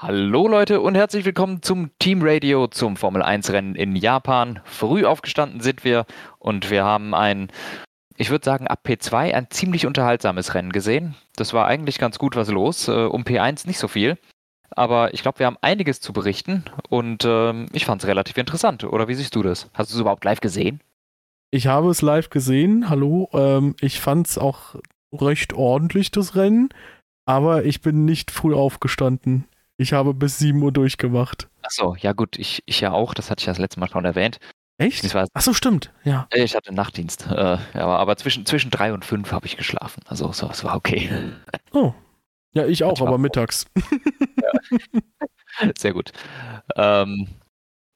Hallo Leute und herzlich willkommen zum Team Radio zum Formel 1 Rennen in Japan. Früh aufgestanden sind wir und wir haben ein, ich würde sagen ab P2 ein ziemlich unterhaltsames Rennen gesehen. Das war eigentlich ganz gut was los, äh, um P1 nicht so viel. Aber ich glaube, wir haben einiges zu berichten und äh, ich fand es relativ interessant. Oder wie siehst du das? Hast du es überhaupt live gesehen? Ich habe es live gesehen, hallo. Ähm, ich fand es auch recht ordentlich, das Rennen. Aber ich bin nicht früh aufgestanden. Ich habe bis 7 Uhr durchgemacht. Achso, ja gut, ich, ich ja auch, das hatte ich das letzte Mal schon erwähnt. Echt? Achso, stimmt, ja. Ich hatte Nachtdienst, äh, aber, aber zwischen, zwischen drei und fünf habe ich geschlafen. Also so, es war okay. Oh. Ja, ich auch, aber mittags. Ja. Sehr gut. Ähm,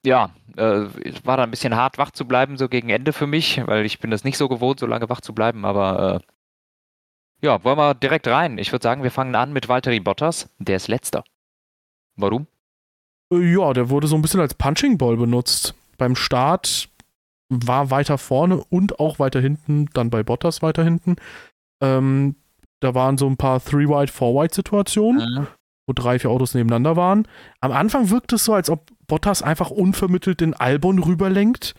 ja, äh, war da ein bisschen hart, wach zu bleiben, so gegen Ende für mich, weil ich bin das nicht so gewohnt, so lange wach zu bleiben, aber äh, ja, wollen wir direkt rein. Ich würde sagen, wir fangen an mit Valtteri Bottas, der ist letzter. Warum? Äh, ja, der wurde so ein bisschen als Punching Ball benutzt. Beim Start war weiter vorne und auch weiter hinten, dann bei Bottas weiter hinten. Ähm, da waren so ein paar Three-Wide, Four-Wide-Situationen, mhm. wo drei, vier Autos nebeneinander waren. Am Anfang wirkt es so, als ob Bottas einfach unvermittelt den Albon rüberlenkt.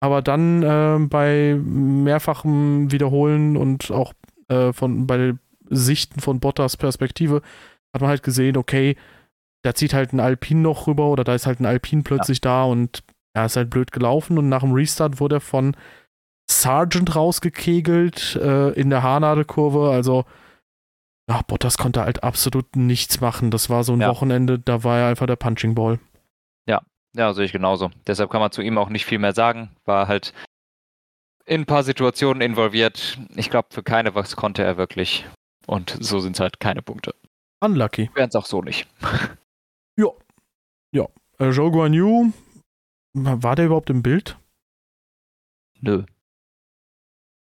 Aber dann äh, bei mehrfachem Wiederholen und auch äh, von, bei Sichten von Bottas Perspektive hat man halt gesehen, okay, da zieht halt ein Alpin noch rüber oder da ist halt ein Alpin plötzlich ja. da und er ist halt blöd gelaufen und nach dem Restart wurde er von Sargent rausgekegelt äh, in der Haarnadelkurve. Also, ja, Bottas konnte halt absolut nichts machen. Das war so ein ja. Wochenende, da war er einfach der Punching Ball. Ja, ja, sehe ich genauso. Deshalb kann man zu ihm auch nicht viel mehr sagen. War halt in ein paar Situationen involviert. Ich glaube, für keine was konnte er wirklich. Und so sind es halt keine Punkte. Unlucky. Wären es auch so nicht. Ja. Äh, Zhou Guan Yu, war der überhaupt im Bild? Nö.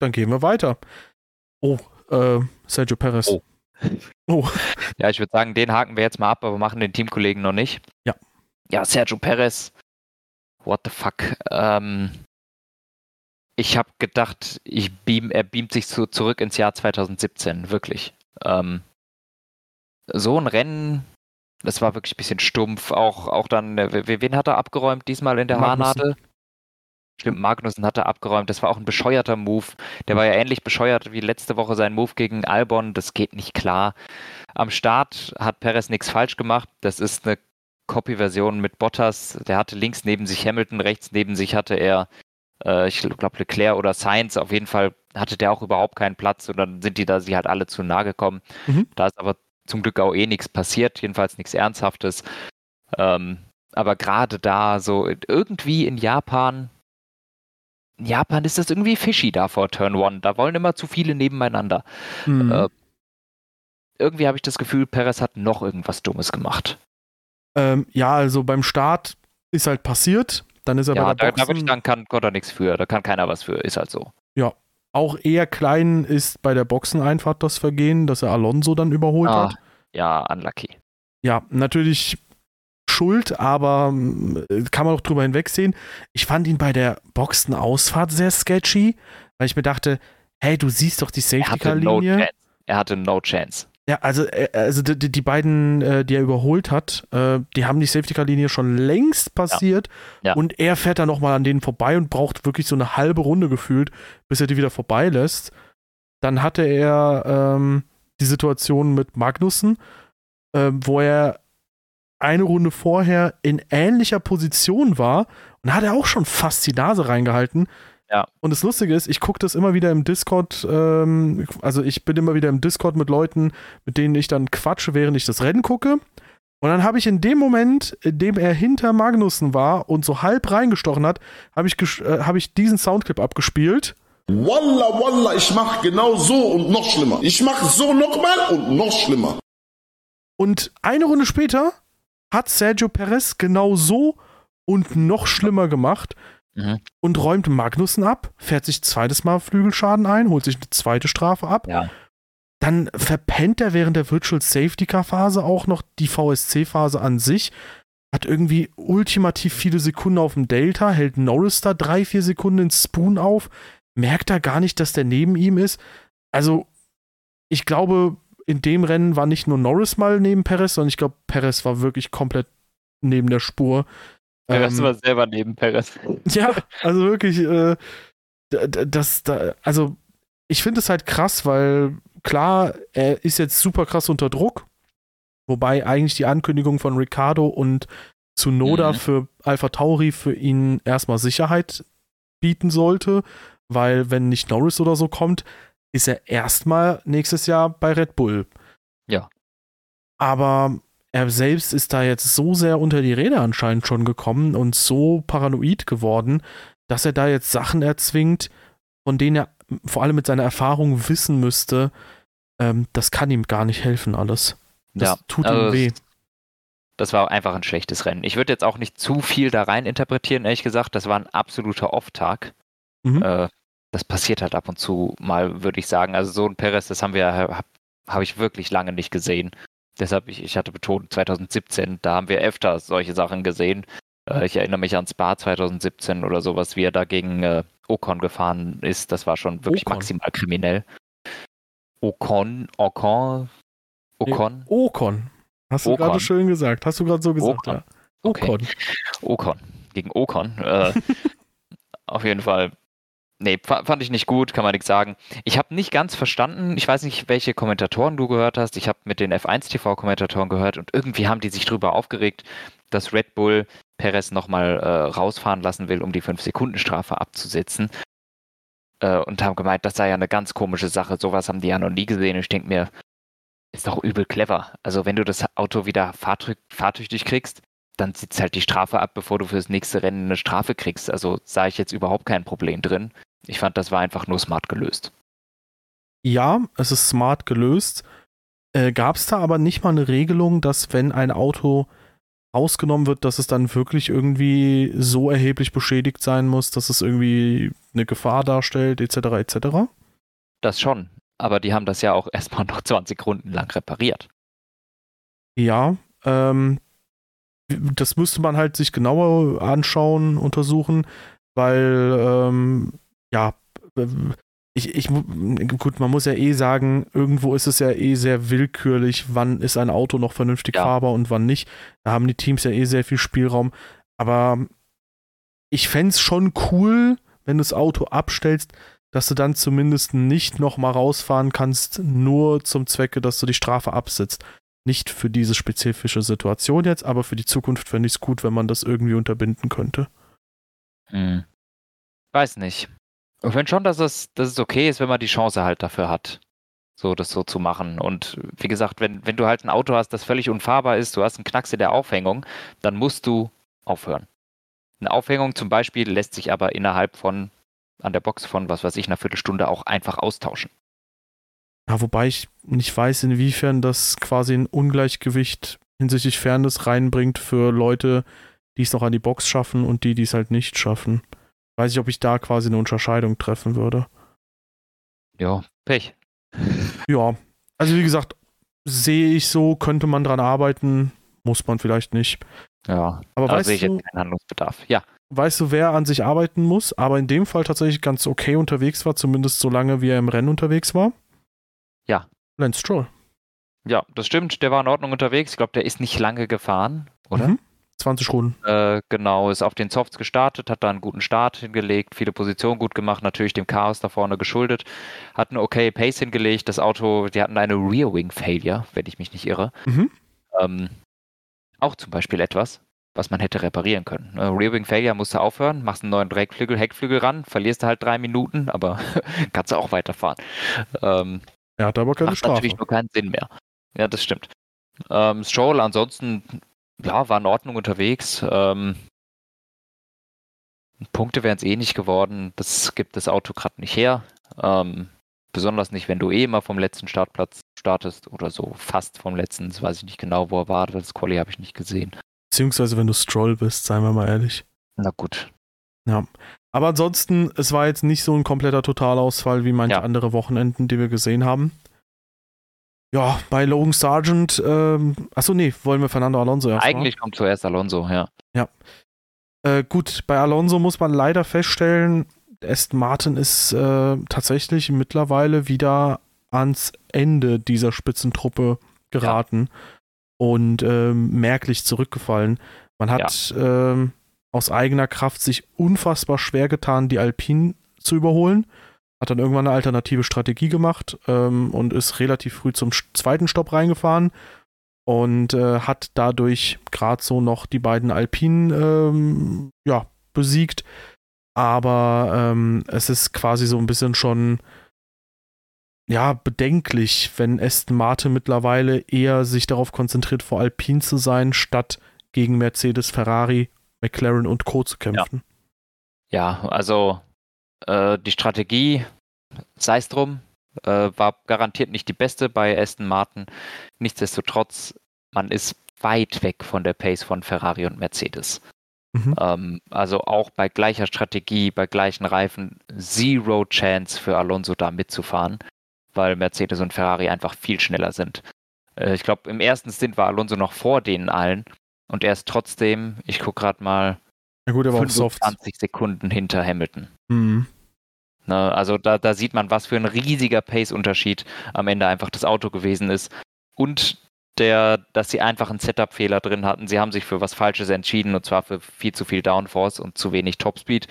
Dann gehen wir weiter. Oh, äh, Sergio Perez. Oh. oh. Ja, ich würde sagen, den haken wir jetzt mal ab, aber machen den Teamkollegen noch nicht. Ja. Ja, Sergio Perez. What the fuck? Ähm, ich habe gedacht, ich beam, er beamt sich so zurück ins Jahr 2017, wirklich. Ähm, so ein Rennen das war wirklich ein bisschen stumpf. Auch, auch dann, äh, wen hat er abgeräumt diesmal in der Magnussen. Haarnadel? Stimmt, Magnussen hat er abgeräumt. Das war auch ein bescheuerter Move. Der war ja ähnlich bescheuert wie letzte Woche sein Move gegen Albon. Das geht nicht klar. Am Start hat Perez nichts falsch gemacht. Das ist eine Copy-Version mit Bottas. Der hatte links neben sich Hamilton, rechts neben sich hatte er, äh, ich glaube, Leclerc oder Sainz. Auf jeden Fall hatte der auch überhaupt keinen Platz und dann sind die da sie halt alle zu nah gekommen. Mhm. Da ist aber zum Glück auch eh nichts passiert, jedenfalls nichts Ernsthaftes. Ähm, aber gerade da, so irgendwie in Japan, in Japan ist das irgendwie fishy da vor Turn One. Da wollen immer zu viele nebeneinander. Mhm. Äh, irgendwie habe ich das Gefühl, Perez hat noch irgendwas Dummes gemacht. Ähm, ja, also beim Start ist halt passiert. Dann ist er ja, bei der da, Boxen. Da dann kann, konnte er nichts für. Da kann keiner was für. Ist halt so. Ja, auch eher klein ist bei der Boxeneinfahrt das Vergehen, dass er Alonso dann überholt ah, hat. Ja, unlucky. Ja, natürlich schuld, aber äh, kann man auch drüber hinwegsehen. Ich fand ihn bei der Boxenausfahrt sehr sketchy, weil ich mir dachte, hey, du siehst doch die Safety-Car-Linie. Er hatte no chance. Ja, also, äh, also die, die beiden, äh, die er überholt hat, äh, die haben die Safety-Car-Linie schon längst passiert ja. Ja. und er fährt dann nochmal an denen vorbei und braucht wirklich so eine halbe Runde gefühlt, bis er die wieder vorbeilässt. Dann hatte er ähm, die Situation mit Magnussen, äh, wo er eine Runde vorher in ähnlicher Position war und hat er auch schon fast die Nase reingehalten. Ja. Und das Lustige ist, ich gucke das immer wieder im Discord, ähm, also ich bin immer wieder im Discord mit Leuten, mit denen ich dann quatsche, während ich das Rennen gucke. Und dann habe ich in dem Moment, in dem er hinter Magnussen war und so halb reingestochen hat, habe ich, äh, hab ich diesen Soundclip abgespielt. Wallah, wallah, ich mache genau so und noch schlimmer. Ich mache so nochmal und noch schlimmer. Und eine Runde später hat Sergio Perez genau so und noch schlimmer gemacht mhm. und räumt Magnussen ab, fährt sich zweites Mal Flügelschaden ein, holt sich eine zweite Strafe ab. Ja. Dann verpennt er während der Virtual Safety Car Phase auch noch die VSC Phase an sich. Hat irgendwie ultimativ viele Sekunden auf dem Delta, hält Norris da drei, vier Sekunden in Spoon auf, merkt er gar nicht, dass der neben ihm ist. Also, ich glaube, in dem Rennen war nicht nur Norris mal neben Perez, sondern ich glaube, Perez war wirklich komplett neben der Spur. Perez ähm, war selber neben Perez. Ja, also wirklich, äh, das, da, also ich finde es halt krass, weil klar, er ist jetzt super krass unter Druck, wobei eigentlich die Ankündigung von Ricardo und Tsunoda mhm. für Alpha Tauri für ihn erstmal Sicherheit bieten sollte, weil wenn nicht Norris oder so kommt, ist er erstmal nächstes Jahr bei Red Bull. Ja. Aber er selbst ist da jetzt so sehr unter die Räder anscheinend schon gekommen und so paranoid geworden, dass er da jetzt Sachen erzwingt, von denen er vor allem mit seiner Erfahrung wissen müsste, ähm, das kann ihm gar nicht helfen alles. Das ja, tut also ihm weh. Das war einfach ein schlechtes Rennen. Ich würde jetzt auch nicht zu viel da rein interpretieren, ehrlich gesagt. Das war ein absoluter Off-Tag. Mhm. Äh, das passiert halt ab und zu mal, würde ich sagen. Also so ein Perez, das haben wir, habe hab ich wirklich lange nicht gesehen. Deshalb, ich, ich hatte betont, 2017, da haben wir öfter solche Sachen gesehen. Äh, ich erinnere mich an Spa 2017 oder sowas, wie er da gegen äh, Ocon gefahren ist. Das war schon wirklich Ocon. maximal kriminell. Ocon, Ocon, Ocon? Nee, Ocon. Hast du gerade schön gesagt. Hast du gerade so gesagt, Ocon. ja. Ocon. Okay. Ocon. Gegen Ocon. Äh, auf jeden Fall. Nee, fand ich nicht gut, kann man nichts sagen. Ich habe nicht ganz verstanden, ich weiß nicht, welche Kommentatoren du gehört hast. Ich habe mit den F1 TV-Kommentatoren gehört und irgendwie haben die sich darüber aufgeregt, dass Red Bull Perez nochmal äh, rausfahren lassen will, um die 5-Sekunden-Strafe abzusetzen. Äh, und haben gemeint, das sei ja eine ganz komische Sache. Sowas haben die ja noch nie gesehen. Ich denke mir, ist doch übel clever. Also wenn du das Auto wieder fahrtüchtig kriegst, dann sitzt halt die Strafe ab, bevor du fürs nächste Rennen eine Strafe kriegst. Also sah ich jetzt überhaupt kein Problem drin. Ich fand, das war einfach nur smart gelöst. Ja, es ist smart gelöst. Äh, Gab es da aber nicht mal eine Regelung, dass wenn ein Auto rausgenommen wird, dass es dann wirklich irgendwie so erheblich beschädigt sein muss, dass es irgendwie eine Gefahr darstellt, etc. etc.? Das schon, aber die haben das ja auch erstmal noch 20 Runden lang repariert. Ja, ähm, das müsste man halt sich genauer anschauen, untersuchen, weil ähm, ja, ich, ich, gut, man muss ja eh sagen, irgendwo ist es ja eh sehr willkürlich, wann ist ein Auto noch vernünftig ja. fahrbar und wann nicht. Da haben die Teams ja eh sehr viel Spielraum. Aber ich fände es schon cool, wenn du das Auto abstellst, dass du dann zumindest nicht nochmal rausfahren kannst, nur zum Zwecke, dass du die Strafe absitzt. Nicht für diese spezifische Situation jetzt, aber für die Zukunft fände ich es gut, wenn man das irgendwie unterbinden könnte. Hm. Weiß nicht. Ich finde schon, dass es, dass es okay ist, wenn man die Chance halt dafür hat, so das so zu machen. Und wie gesagt, wenn, wenn du halt ein Auto hast, das völlig unfahrbar ist, du hast einen Knacks in der Aufhängung, dann musst du aufhören. Eine Aufhängung zum Beispiel lässt sich aber innerhalb von, an der Box von, was weiß ich, einer Viertelstunde auch einfach austauschen. Ja, wobei ich nicht weiß, inwiefern das quasi ein Ungleichgewicht hinsichtlich Fairness reinbringt für Leute, die es noch an die Box schaffen und die, die es halt nicht schaffen. Weiß ich, ob ich da quasi eine Unterscheidung treffen würde. Ja, Pech. Ja, also wie gesagt, sehe ich so, könnte man dran arbeiten, muss man vielleicht nicht. Ja, aber da sehe ich jetzt keinen Handlungsbedarf. Ja. Weißt du, wer an sich arbeiten muss, aber in dem Fall tatsächlich ganz okay unterwegs war, zumindest so lange, wie er im Rennen unterwegs war? Ja. Lance Stroll. Ja, das stimmt. Der war in Ordnung unterwegs. Ich glaube, der ist nicht lange gefahren, oder? Mhm. 20 Runden. Äh, genau, ist auf den Softs gestartet, hat da einen guten Start hingelegt, viele Positionen gut gemacht, natürlich dem Chaos da vorne geschuldet, hat eine okay Pace hingelegt. Das Auto, die hatten eine Rear Wing Failure, wenn ich mich nicht irre. Mhm. Ähm, auch zum Beispiel etwas, was man hätte reparieren können. Äh, Rear Wing Failure musst du aufhören, machst einen neuen Dreckflügel, Heckflügel ran, verlierst du halt drei Minuten, aber kannst du auch weiterfahren. Ähm, er hat aber keine macht Strafe. natürlich nur keinen Sinn mehr. Ja, das stimmt. Ähm, Stroll ansonsten ja, war in Ordnung unterwegs. Ähm, Punkte wären es eh nicht geworden. Das gibt das Auto gerade nicht her. Ähm, besonders nicht, wenn du eh immer vom letzten Startplatz startest oder so fast vom letzten. Das weiß ich nicht genau, wo er war. Das Quali habe ich nicht gesehen. Beziehungsweise wenn du Stroll bist, seien wir mal ehrlich. Na gut. Ja. Aber ansonsten, es war jetzt nicht so ein kompletter Totalausfall wie manche ja. andere Wochenenden, die wir gesehen haben. Ja, bei Logan Sargent, ähm, achso, nee, wollen wir Fernando Alonso erst Eigentlich mal? kommt zuerst Alonso, ja. Ja. Äh, gut, bei Alonso muss man leider feststellen, Aston Martin ist äh, tatsächlich mittlerweile wieder ans Ende dieser Spitzentruppe geraten ja. und ähm, merklich zurückgefallen. Man hat ja. ähm, aus eigener Kraft sich unfassbar schwer getan, die Alpinen zu überholen. Hat dann irgendwann eine alternative Strategie gemacht ähm, und ist relativ früh zum zweiten Stopp reingefahren und äh, hat dadurch gerade so noch die beiden Alpinen ähm, ja, besiegt. Aber ähm, es ist quasi so ein bisschen schon ja, bedenklich, wenn Aston Martin mittlerweile eher sich darauf konzentriert, vor Alpine zu sein, statt gegen Mercedes, Ferrari, McLaren und Co. zu kämpfen. Ja, ja also äh, die Strategie, sei es drum, äh, war garantiert nicht die beste bei Aston Martin. Nichtsdestotrotz, man ist weit weg von der Pace von Ferrari und Mercedes. Mhm. Ähm, also auch bei gleicher Strategie, bei gleichen Reifen, zero chance für Alonso da mitzufahren, weil Mercedes und Ferrari einfach viel schneller sind. Äh, ich glaube, im ersten Stint war Alonso noch vor denen allen und er ist trotzdem, ich gucke gerade mal, ja gut, 25 Sekunden hinter Hamilton. Mhm. Ne, also da, da sieht man, was für ein riesiger Pace-Unterschied am Ende einfach das Auto gewesen ist. Und der, dass sie einfach einen Setup-Fehler drin hatten. Sie haben sich für was Falsches entschieden und zwar für viel zu viel Downforce und zu wenig Topspeed,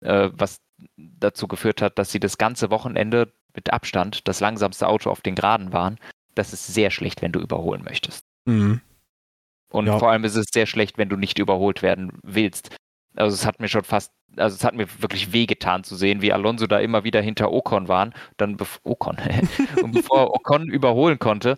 äh, was dazu geführt hat, dass sie das ganze Wochenende mit Abstand das langsamste Auto auf den Geraden waren. Das ist sehr schlecht, wenn du überholen möchtest. Mhm. Und ja. vor allem ist es sehr schlecht, wenn du nicht überholt werden willst. Also es hat mir schon fast, also es hat mir wirklich wehgetan zu sehen, wie Alonso da immer wieder hinter Ocon waren. Dann Ocon. und bevor Ocon überholen konnte,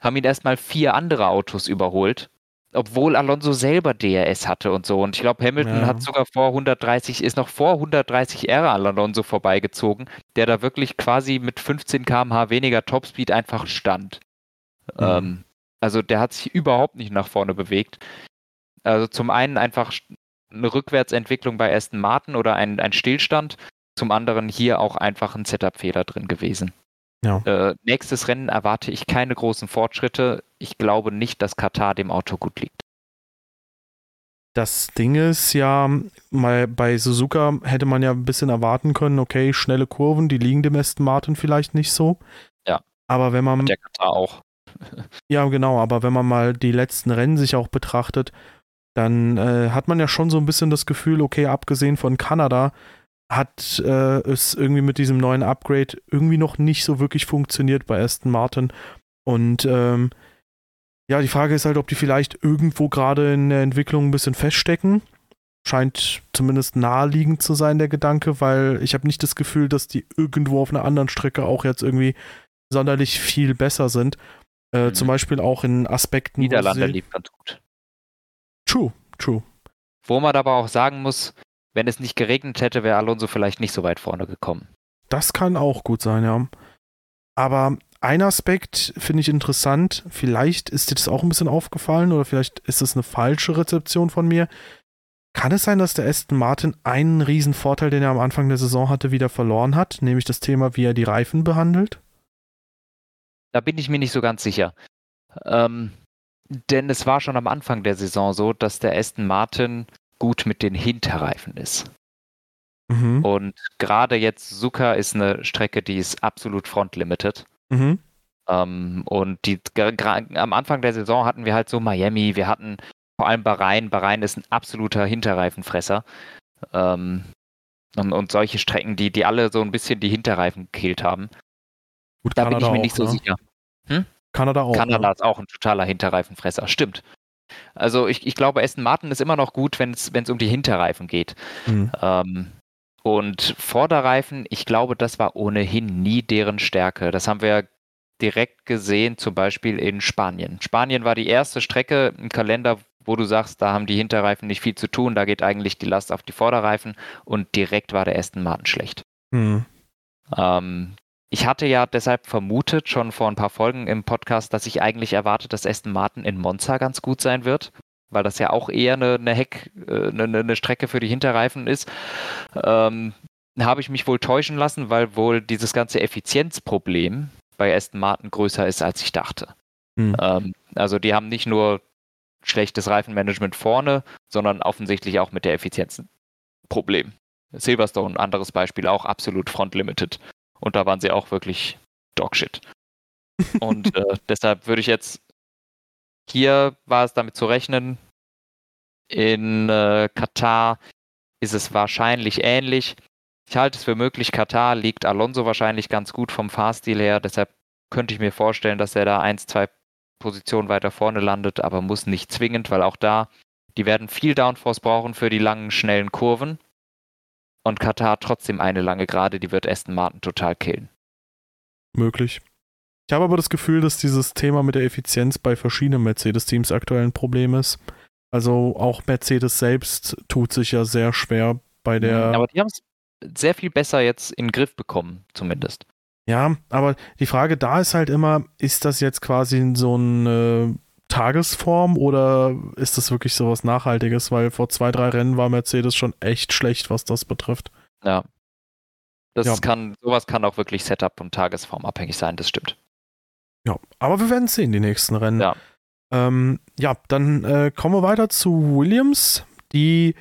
haben ihn erstmal vier andere Autos überholt, obwohl Alonso selber DRS hatte und so. Und ich glaube, Hamilton ja. hat sogar vor 130, ist noch vor 130 R an Alonso vorbeigezogen, der da wirklich quasi mit 15 km/h weniger Topspeed einfach stand. Mhm. Ähm, also der hat sich überhaupt nicht nach vorne bewegt. Also zum einen einfach eine Rückwärtsentwicklung bei Aston Martin oder ein, ein Stillstand, zum anderen hier auch einfach ein Setup-Fehler drin gewesen. Ja. Äh, nächstes Rennen erwarte ich keine großen Fortschritte. Ich glaube nicht, dass Katar dem Auto gut liegt. Das Ding ist ja, mal bei Suzuka hätte man ja ein bisschen erwarten können, okay, schnelle Kurven, die liegen dem Aston Martin vielleicht nicht so. Ja. Aber wenn man. Und der Katar auch. ja, genau, aber wenn man mal die letzten Rennen sich auch betrachtet, dann äh, hat man ja schon so ein bisschen das Gefühl, okay, abgesehen von Kanada, hat äh, es irgendwie mit diesem neuen Upgrade irgendwie noch nicht so wirklich funktioniert bei Aston Martin. Und ähm, ja, die Frage ist halt, ob die vielleicht irgendwo gerade in der Entwicklung ein bisschen feststecken. Scheint zumindest naheliegend zu sein, der Gedanke, weil ich habe nicht das Gefühl, dass die irgendwo auf einer anderen Strecke auch jetzt irgendwie sonderlich viel besser sind. Äh, mhm. Zum Beispiel auch in Aspekten. Niederlande lief ganz gut. True, true. Wo man aber auch sagen muss, wenn es nicht geregnet hätte, wäre Alonso vielleicht nicht so weit vorne gekommen. Das kann auch gut sein, ja. Aber ein Aspekt finde ich interessant. Vielleicht ist dir das auch ein bisschen aufgefallen oder vielleicht ist es eine falsche Rezeption von mir. Kann es sein, dass der Aston Martin einen riesen Vorteil, den er am Anfang der Saison hatte, wieder verloren hat, nämlich das Thema, wie er die Reifen behandelt? Da bin ich mir nicht so ganz sicher. Ähm, denn es war schon am Anfang der Saison so, dass der Aston Martin gut mit den Hinterreifen ist. Mhm. Und gerade jetzt Suka ist eine Strecke, die ist absolut front-limited. Mhm. Ähm, und die, am Anfang der Saison hatten wir halt so Miami, wir hatten vor allem Bahrain. Bahrain ist ein absoluter Hinterreifenfresser. Ähm, und, und, solche Strecken, die, die alle so ein bisschen die Hinterreifen gekillt haben. Gut, da Kanada bin ich mir auch, nicht so ne? sicher. Hm? Kanada auch. Kanada ne? ist auch ein totaler Hinterreifenfresser, stimmt. Also ich, ich glaube, Aston Martin ist immer noch gut, wenn es um die Hinterreifen geht. Mhm. Ähm, und Vorderreifen, ich glaube, das war ohnehin nie deren Stärke. Das haben wir direkt gesehen, zum Beispiel in Spanien. Spanien war die erste Strecke im Kalender, wo du sagst, da haben die Hinterreifen nicht viel zu tun, da geht eigentlich die Last auf die Vorderreifen und direkt war der Aston Martin schlecht. Mhm. Ähm, ich hatte ja deshalb vermutet, schon vor ein paar Folgen im Podcast, dass ich eigentlich erwarte, dass Aston Martin in Monza ganz gut sein wird, weil das ja auch eher eine, eine Heck, äh, eine, eine Strecke für die Hinterreifen ist. Ähm, habe ich mich wohl täuschen lassen, weil wohl dieses ganze Effizienzproblem bei Aston Martin größer ist, als ich dachte. Hm. Ähm, also die haben nicht nur schlechtes Reifenmanagement vorne, sondern offensichtlich auch mit der Effizienz ein Problem. Silverstone, anderes Beispiel, auch absolut front-limited. Und da waren sie auch wirklich Dogshit. Und äh, deshalb würde ich jetzt, hier war es damit zu rechnen, in äh, Katar ist es wahrscheinlich ähnlich. Ich halte es für möglich, Katar liegt Alonso wahrscheinlich ganz gut vom Fahrstil her, deshalb könnte ich mir vorstellen, dass er da eins, zwei Positionen weiter vorne landet, aber muss nicht zwingend, weil auch da, die werden viel Downforce brauchen für die langen, schnellen Kurven. Und Katar trotzdem eine lange Gerade, die wird Aston Martin total killen. Möglich. Ich habe aber das Gefühl, dass dieses Thema mit der Effizienz bei verschiedenen Mercedes-Teams aktuell ein Problem ist. Also auch Mercedes selbst tut sich ja sehr schwer bei der. Aber die haben es sehr viel besser jetzt in den Griff bekommen, zumindest. Ja, aber die Frage da ist halt immer, ist das jetzt quasi so eine Tagesform oder ist das wirklich so was Nachhaltiges? Weil vor zwei, drei Rennen war Mercedes schon echt schlecht, was das betrifft. Ja. Das Ja. kann, sowas kann auch wirklich Setup und Tagesform abhängig sein, das stimmt. Ja, aber wir werden sehen, die nächsten Rennen. Ja. Ähm, ja, dann äh, kommen wir weiter zu Williams, die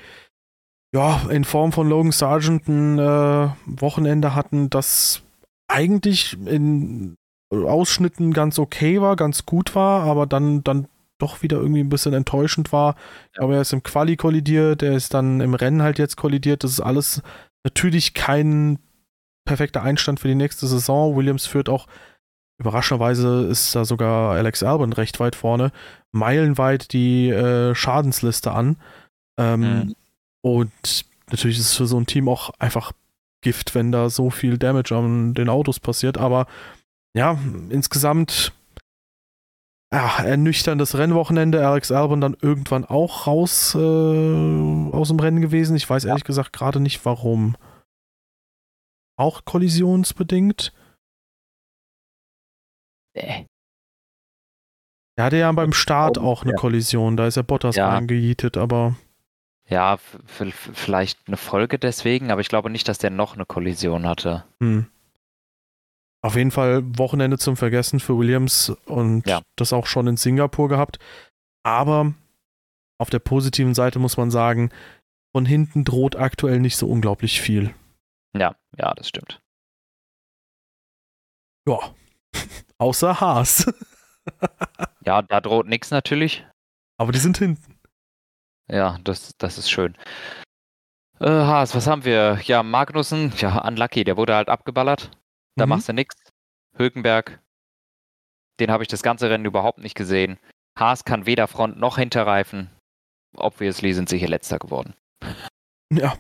ja in Form von Logan Sargent ein äh, Wochenende hatten, das eigentlich in Ausschnitten ganz okay war, ganz gut war, aber dann, dann doch wieder irgendwie ein bisschen enttäuschend war. Ich glaube, er ist im Quali kollidiert, er ist dann im Rennen halt jetzt kollidiert. Das ist alles natürlich kein perfekter Einstand für die nächste Saison. Williams führt auch Überraschenderweise ist da sogar Alex Albon recht weit vorne, meilenweit die äh, Schadensliste an. Ähm, Mhm. Und natürlich ist es für so ein Team auch einfach Gift, wenn da so viel Damage an den Autos passiert. Aber ja, insgesamt ja, ernüchterndes Rennwochenende. Alex Albon dann irgendwann auch raus äh, aus dem Rennen gewesen. Ich weiß ehrlich gesagt gerade nicht warum. Auch kollisionsbedingt. Nee. Er hatte ja beim Start Oh, auch eine ja. Kollision, da ist er Bottas Ja. reingejietet, aber Ja, vielleicht eine Folge deswegen, aber ich glaube nicht, dass der noch eine Kollision hatte. hm. Auf jeden Fall Wochenende zum Vergessen für Williams und Ja. das auch schon in Singapur gehabt. Aber auf der positiven Seite muss man sagen, von hinten droht aktuell nicht so unglaublich viel. Ja, ja, das stimmt. Ja, außer Haas. Ja, da droht nichts natürlich. aber die sind hinten. Ja, das, das ist schön. Äh, Haas, was haben wir? Ja, Magnussen, ja, unlucky, der wurde halt abgeballert. Da Mhm. machst du nichts. Hülkenberg, den habe ich das ganze Rennen überhaupt nicht gesehen. Haas kann weder Front noch Hinterreifen. Obviously sind sie hier letzter geworden. Ja.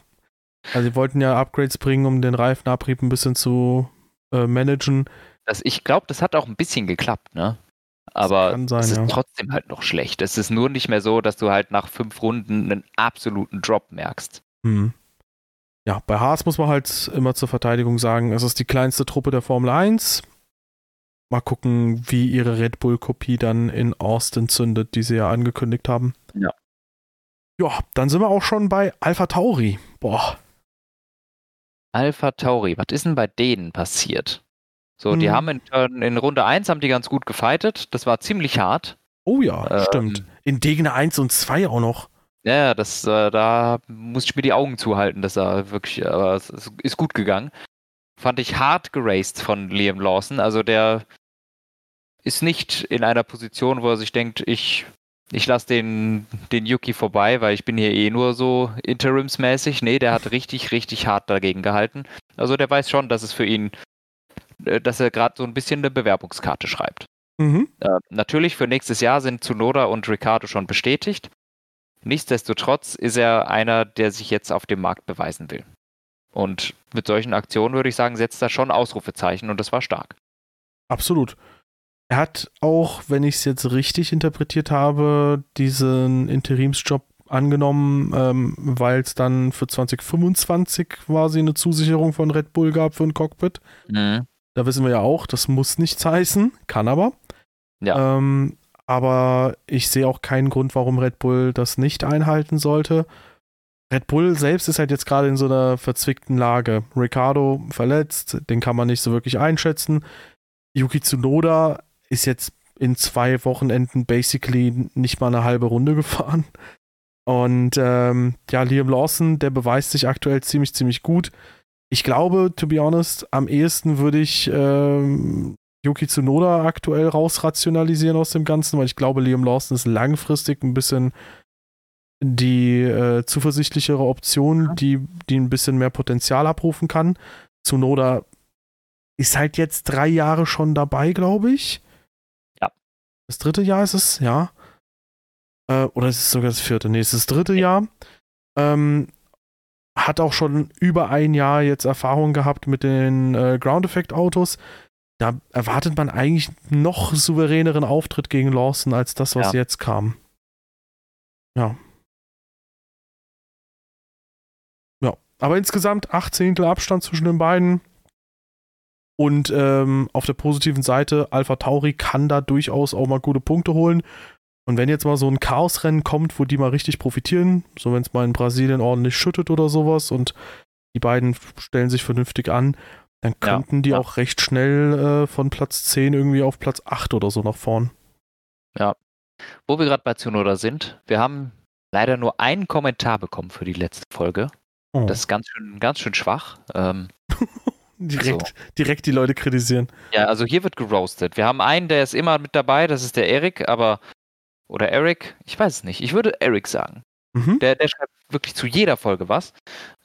Also sie wollten ja Upgrades bringen, um den Reifenabrieb ein bisschen zu äh, managen. Das, ich glaube, das hat auch ein bisschen geklappt, ne? Aber sein, es ist ja. trotzdem halt noch schlecht. Es ist nur nicht mehr so, dass du halt nach fünf Runden einen absoluten Drop merkst. Hm. Ja, bei Haas muss man halt immer zur Verteidigung sagen, es ist die kleinste Truppe der Formel 1. Mal gucken, wie ihre Red Bull-Kopie dann in Austin zündet, die sie ja angekündigt haben. Ja. Ja, dann sind wir auch schon bei Alpha Tauri. Boah. Alpha Tauri, was ist denn bei denen passiert? So, die Hm. haben in, Turn- in Runde 1 haben die ganz gut gefightet. Das war ziemlich hart. Oh ja, Ähm, stimmt. In Degner 1 und 2 auch noch. Ja, das, äh, da muss ich mir die Augen zuhalten, dass er wirklich, aber es ist, ist gut gegangen. Fand ich hart geraced von Liam Lawson. Also der ist nicht in einer Position, wo er sich denkt, ich, ich lasse den, den Yuki vorbei, weil ich bin hier eh nur so interimsmäßig. Nee, der hat richtig, richtig hart dagegen gehalten. Also der weiß schon, dass es für ihn, äh, dass er gerade so ein bisschen eine Bewerbungskarte schreibt. Mhm. Äh, natürlich für nächstes Jahr sind Tsunoda und Ricardo schon bestätigt. Nichtsdestotrotz ist er einer, der sich jetzt auf dem Markt beweisen will. Und mit solchen Aktionen würde ich sagen, setzt er schon Ausrufezeichen und das war stark. Absolut. Er hat auch, wenn ich es jetzt richtig interpretiert habe, diesen Interimsjob angenommen, ähm, weil es dann für 2025 quasi eine Zusicherung von Red Bull gab für ein Cockpit. Da wissen wir ja auch, das muss nichts heißen, kann aber. Ja. Ähm, aber ich sehe auch keinen Grund, warum Red Bull das nicht einhalten sollte. Red Bull selbst ist halt jetzt gerade in so einer verzwickten Lage. Ricardo verletzt, den kann man nicht so wirklich einschätzen. Yuki Tsunoda ist jetzt in zwei Wochenenden basically nicht mal eine halbe Runde gefahren. Und ähm, ja, Liam Lawson, der beweist sich aktuell ziemlich, ziemlich gut. Ich glaube, to be honest, am ehesten würde ich ähm, Yuki Tsunoda aktuell rausrationalisieren aus dem Ganzen, weil ich glaube, Liam Lawson ist langfristig ein bisschen die äh, zuversichtlichere Option, die, die ein bisschen mehr Potenzial abrufen kann. Tsunoda ist halt jetzt drei Jahre schon dabei, glaube ich. Ja. Das dritte Jahr ist es, ja. Äh, oder ist es sogar das vierte? Nee, es ist das dritte Jahr. Ähm, hat auch schon über ein Jahr jetzt Erfahrung gehabt mit den äh, Ground Effect Autos. Da erwartet man eigentlich noch souveräneren Auftritt gegen Lawson als das, was Ja. jetzt kam. Ja. Ja, aber insgesamt acht Zehntel Abstand zwischen den beiden. Und ähm, auf der positiven Seite, Alpha Tauri kann da durchaus auch mal gute Punkte holen. Und wenn jetzt mal so ein Chaosrennen kommt, wo die mal richtig profitieren, so wenn es mal in Brasilien ordentlich schüttet oder sowas und die beiden stellen sich vernünftig an, dann Ja, könnten die ja. auch recht schnell äh, von Platz 10 irgendwie auf Platz 8 oder so nach vorn. Wo wir gerade bei Tsunoda sind, wir haben leider nur einen Kommentar bekommen für die letzte Folge. Oh. Das ist ganz schön, ganz schön schwach. Ähm, direkt, direkt die Leute kritisieren. ja, also hier wird geroastet. Wir haben einen, der ist immer mit dabei, das ist der Erik, aber oder Eric, ich weiß es nicht. Ich würde Eric sagen. Mhm. Der, der schreibt wirklich zu jeder Folge was.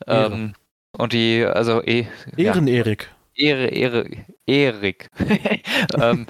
Ähm, und die, also eh, ja, Ehren-Erik. Ehre, Ehre, Erik. ähm,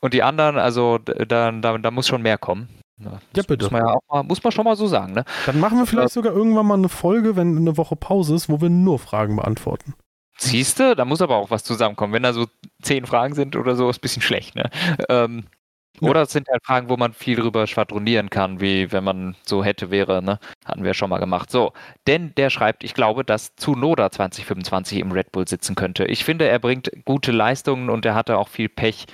und die anderen, also da, da, da muss schon mehr kommen. Ja, das bitte. Muss man, ja auch mal, muss man schon mal so sagen, ne? Dann machen wir vielleicht sogar irgendwann mal eine Folge, wenn eine Woche Pause ist, wo wir nur Fragen beantworten. Siehst du, da muss aber auch was zusammenkommen. Wenn da so zehn Fragen sind oder so, ist ein bisschen schlecht, ne? Ähm, Ja. Oder es sind halt Fragen, wo man viel drüber schwadronieren kann, wie wenn man so hätte, wäre, ne? Hatten wir schon mal gemacht. So, denn der schreibt, ich glaube, dass Tsunoda 2025 im Red Bull sitzen könnte. Ich finde, er bringt gute Leistungen und er hatte auch viel Pech,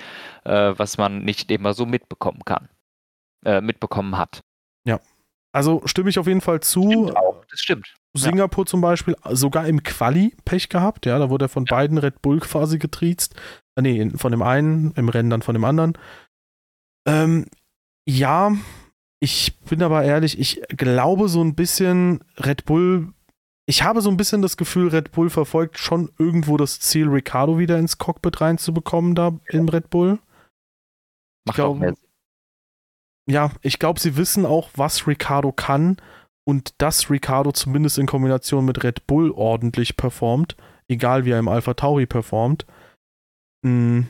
äh, was man nicht immer so mitbekommen kann. Äh, mitbekommen hat. Also stimme ich auf jeden Fall zu. Stimmt auch, das stimmt. Singapur zum Beispiel sogar im Quali Pech gehabt. Ja, da wurde er von beiden Red Bull quasi getriezt. Äh, nee, von dem einen, im Rennen dann von dem anderen. Ähm, ja, ich bin aber ehrlich, ich glaube so ein bisschen Red Bull. Ich habe so ein bisschen das Gefühl, Red Bull verfolgt schon irgendwo das Ziel, Ricardo wieder ins Cockpit reinzubekommen da im Red Bull. Macht glaube, mehr Sinn. ja, ich glaube, sie wissen auch, was Ricardo kann und dass Ricardo zumindest in Kombination mit Red Bull ordentlich performt, egal wie er im Alpha Tauri performt. Mm.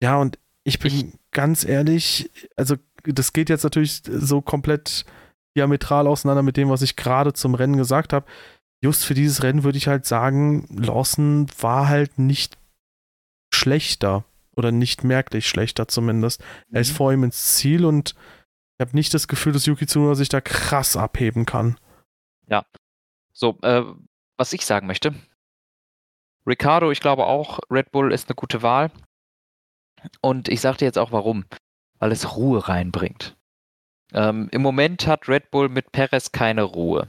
Ja, und ich bin ganz ehrlich, also das geht jetzt natürlich so komplett diametral auseinander mit dem, was ich gerade zum Rennen gesagt habe. Just für dieses Rennen würde ich halt sagen, Lawson war halt nicht schlechter oder nicht merklich schlechter zumindest. Er ist vor ihm ins Ziel und ich habe nicht das Gefühl, dass Yuki Tsunoda sich da krass abheben kann. So, äh, was ich sagen möchte. Ricardo, ich glaube auch, Red Bull ist eine gute Wahl. Und ich sage dir jetzt auch warum. Weil es Ruhe reinbringt. Ähm, Im Moment hat Red Bull mit Perez keine Ruhe.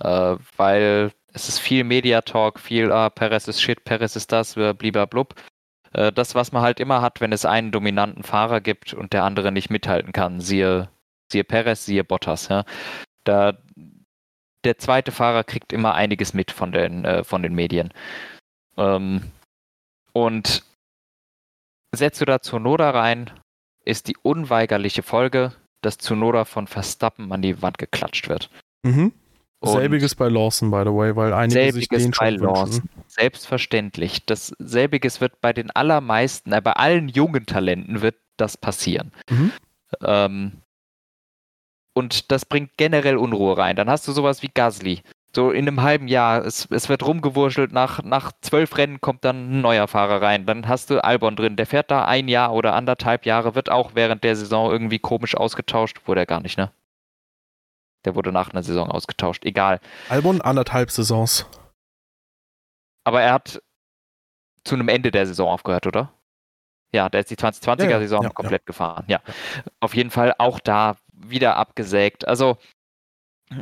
Äh, weil es ist viel Media-Talk, viel, ah, Perez ist shit, Perez ist das, blub. Äh, das, was man halt immer hat, wenn es einen dominanten Fahrer gibt und der andere nicht mithalten kann. Siehe, siehe Perez, siehe Bottas. Ja. Da, der zweite Fahrer kriegt immer einiges mit von den, äh, von den Medien. Ähm, und setzt du da Tsunoda rein, ist die unweigerliche Folge, dass Tsunoda von Verstappen an die Wand geklatscht wird. Mhm. Und Selbiges bei Lawson, by the way, weil einige sich den bei schon wünschen. Lawson. Selbstverständlich. Das selbiges wird bei den allermeisten, äh, bei allen jungen Talenten wird das passieren. Mhm. Ähm, und das bringt generell Unruhe rein. Dann hast du sowas wie Gasly. So in einem halben Jahr, es, es wird rumgewurschtelt, nach, nach zwölf Rennen kommt dann ein neuer Fahrer rein. Dann hast du Albon drin, der fährt da ein Jahr oder anderthalb Jahre, wird auch während der Saison irgendwie komisch ausgetauscht. Wurde er gar nicht, ne? Der wurde nach einer Saison ausgetauscht, egal. Albon anderthalb Saisons. Aber er hat zu einem Ende der Saison aufgehört, oder? Ja, der ist die 2020er Ja, ja, Saison ja, komplett gefahren. Ja. Auf jeden Fall auch da wieder abgesägt. Also,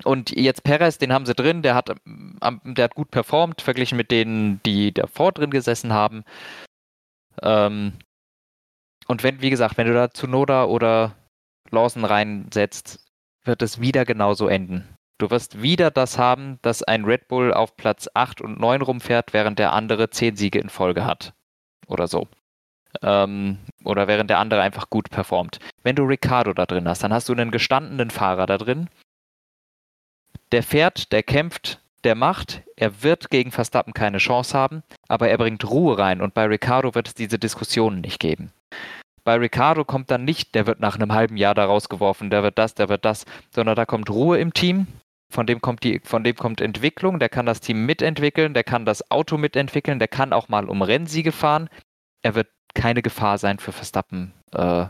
und jetzt Perez, den haben sie drin, der hat, ähm, der hat gut performt, verglichen mit denen, die davor drin gesessen haben. Ähm, und wenn, wie gesagt, wenn du da Tsunoda oder Lawson reinsetzt, wird es wieder genauso enden. Du wirst wieder das haben, dass ein Red Bull auf Platz 8 und 9 rumfährt, während der andere 10 Siege in Folge hat. Oder so. ähm, oder während der andere einfach gut performt. Wenn du Ricardo da drin hast, dann hast du einen gestandenen Fahrer da drin, der fährt, der kämpft, der macht, er wird gegen Verstappen keine Chance haben, aber er bringt Ruhe rein und bei Ricardo wird es diese Diskussionen nicht geben. Bei Ricardo kommt dann nicht, der wird nach einem halben Jahr da rausgeworfen, der wird das, der wird das, sondern da kommt Ruhe im Team, von dem kommt die, von dem kommt Entwicklung, der kann das Team mitentwickeln, der kann das Auto mitentwickeln, der kann auch mal um Rennsiege fahren. Er wird keine Gefahr sein für Verstappen äh,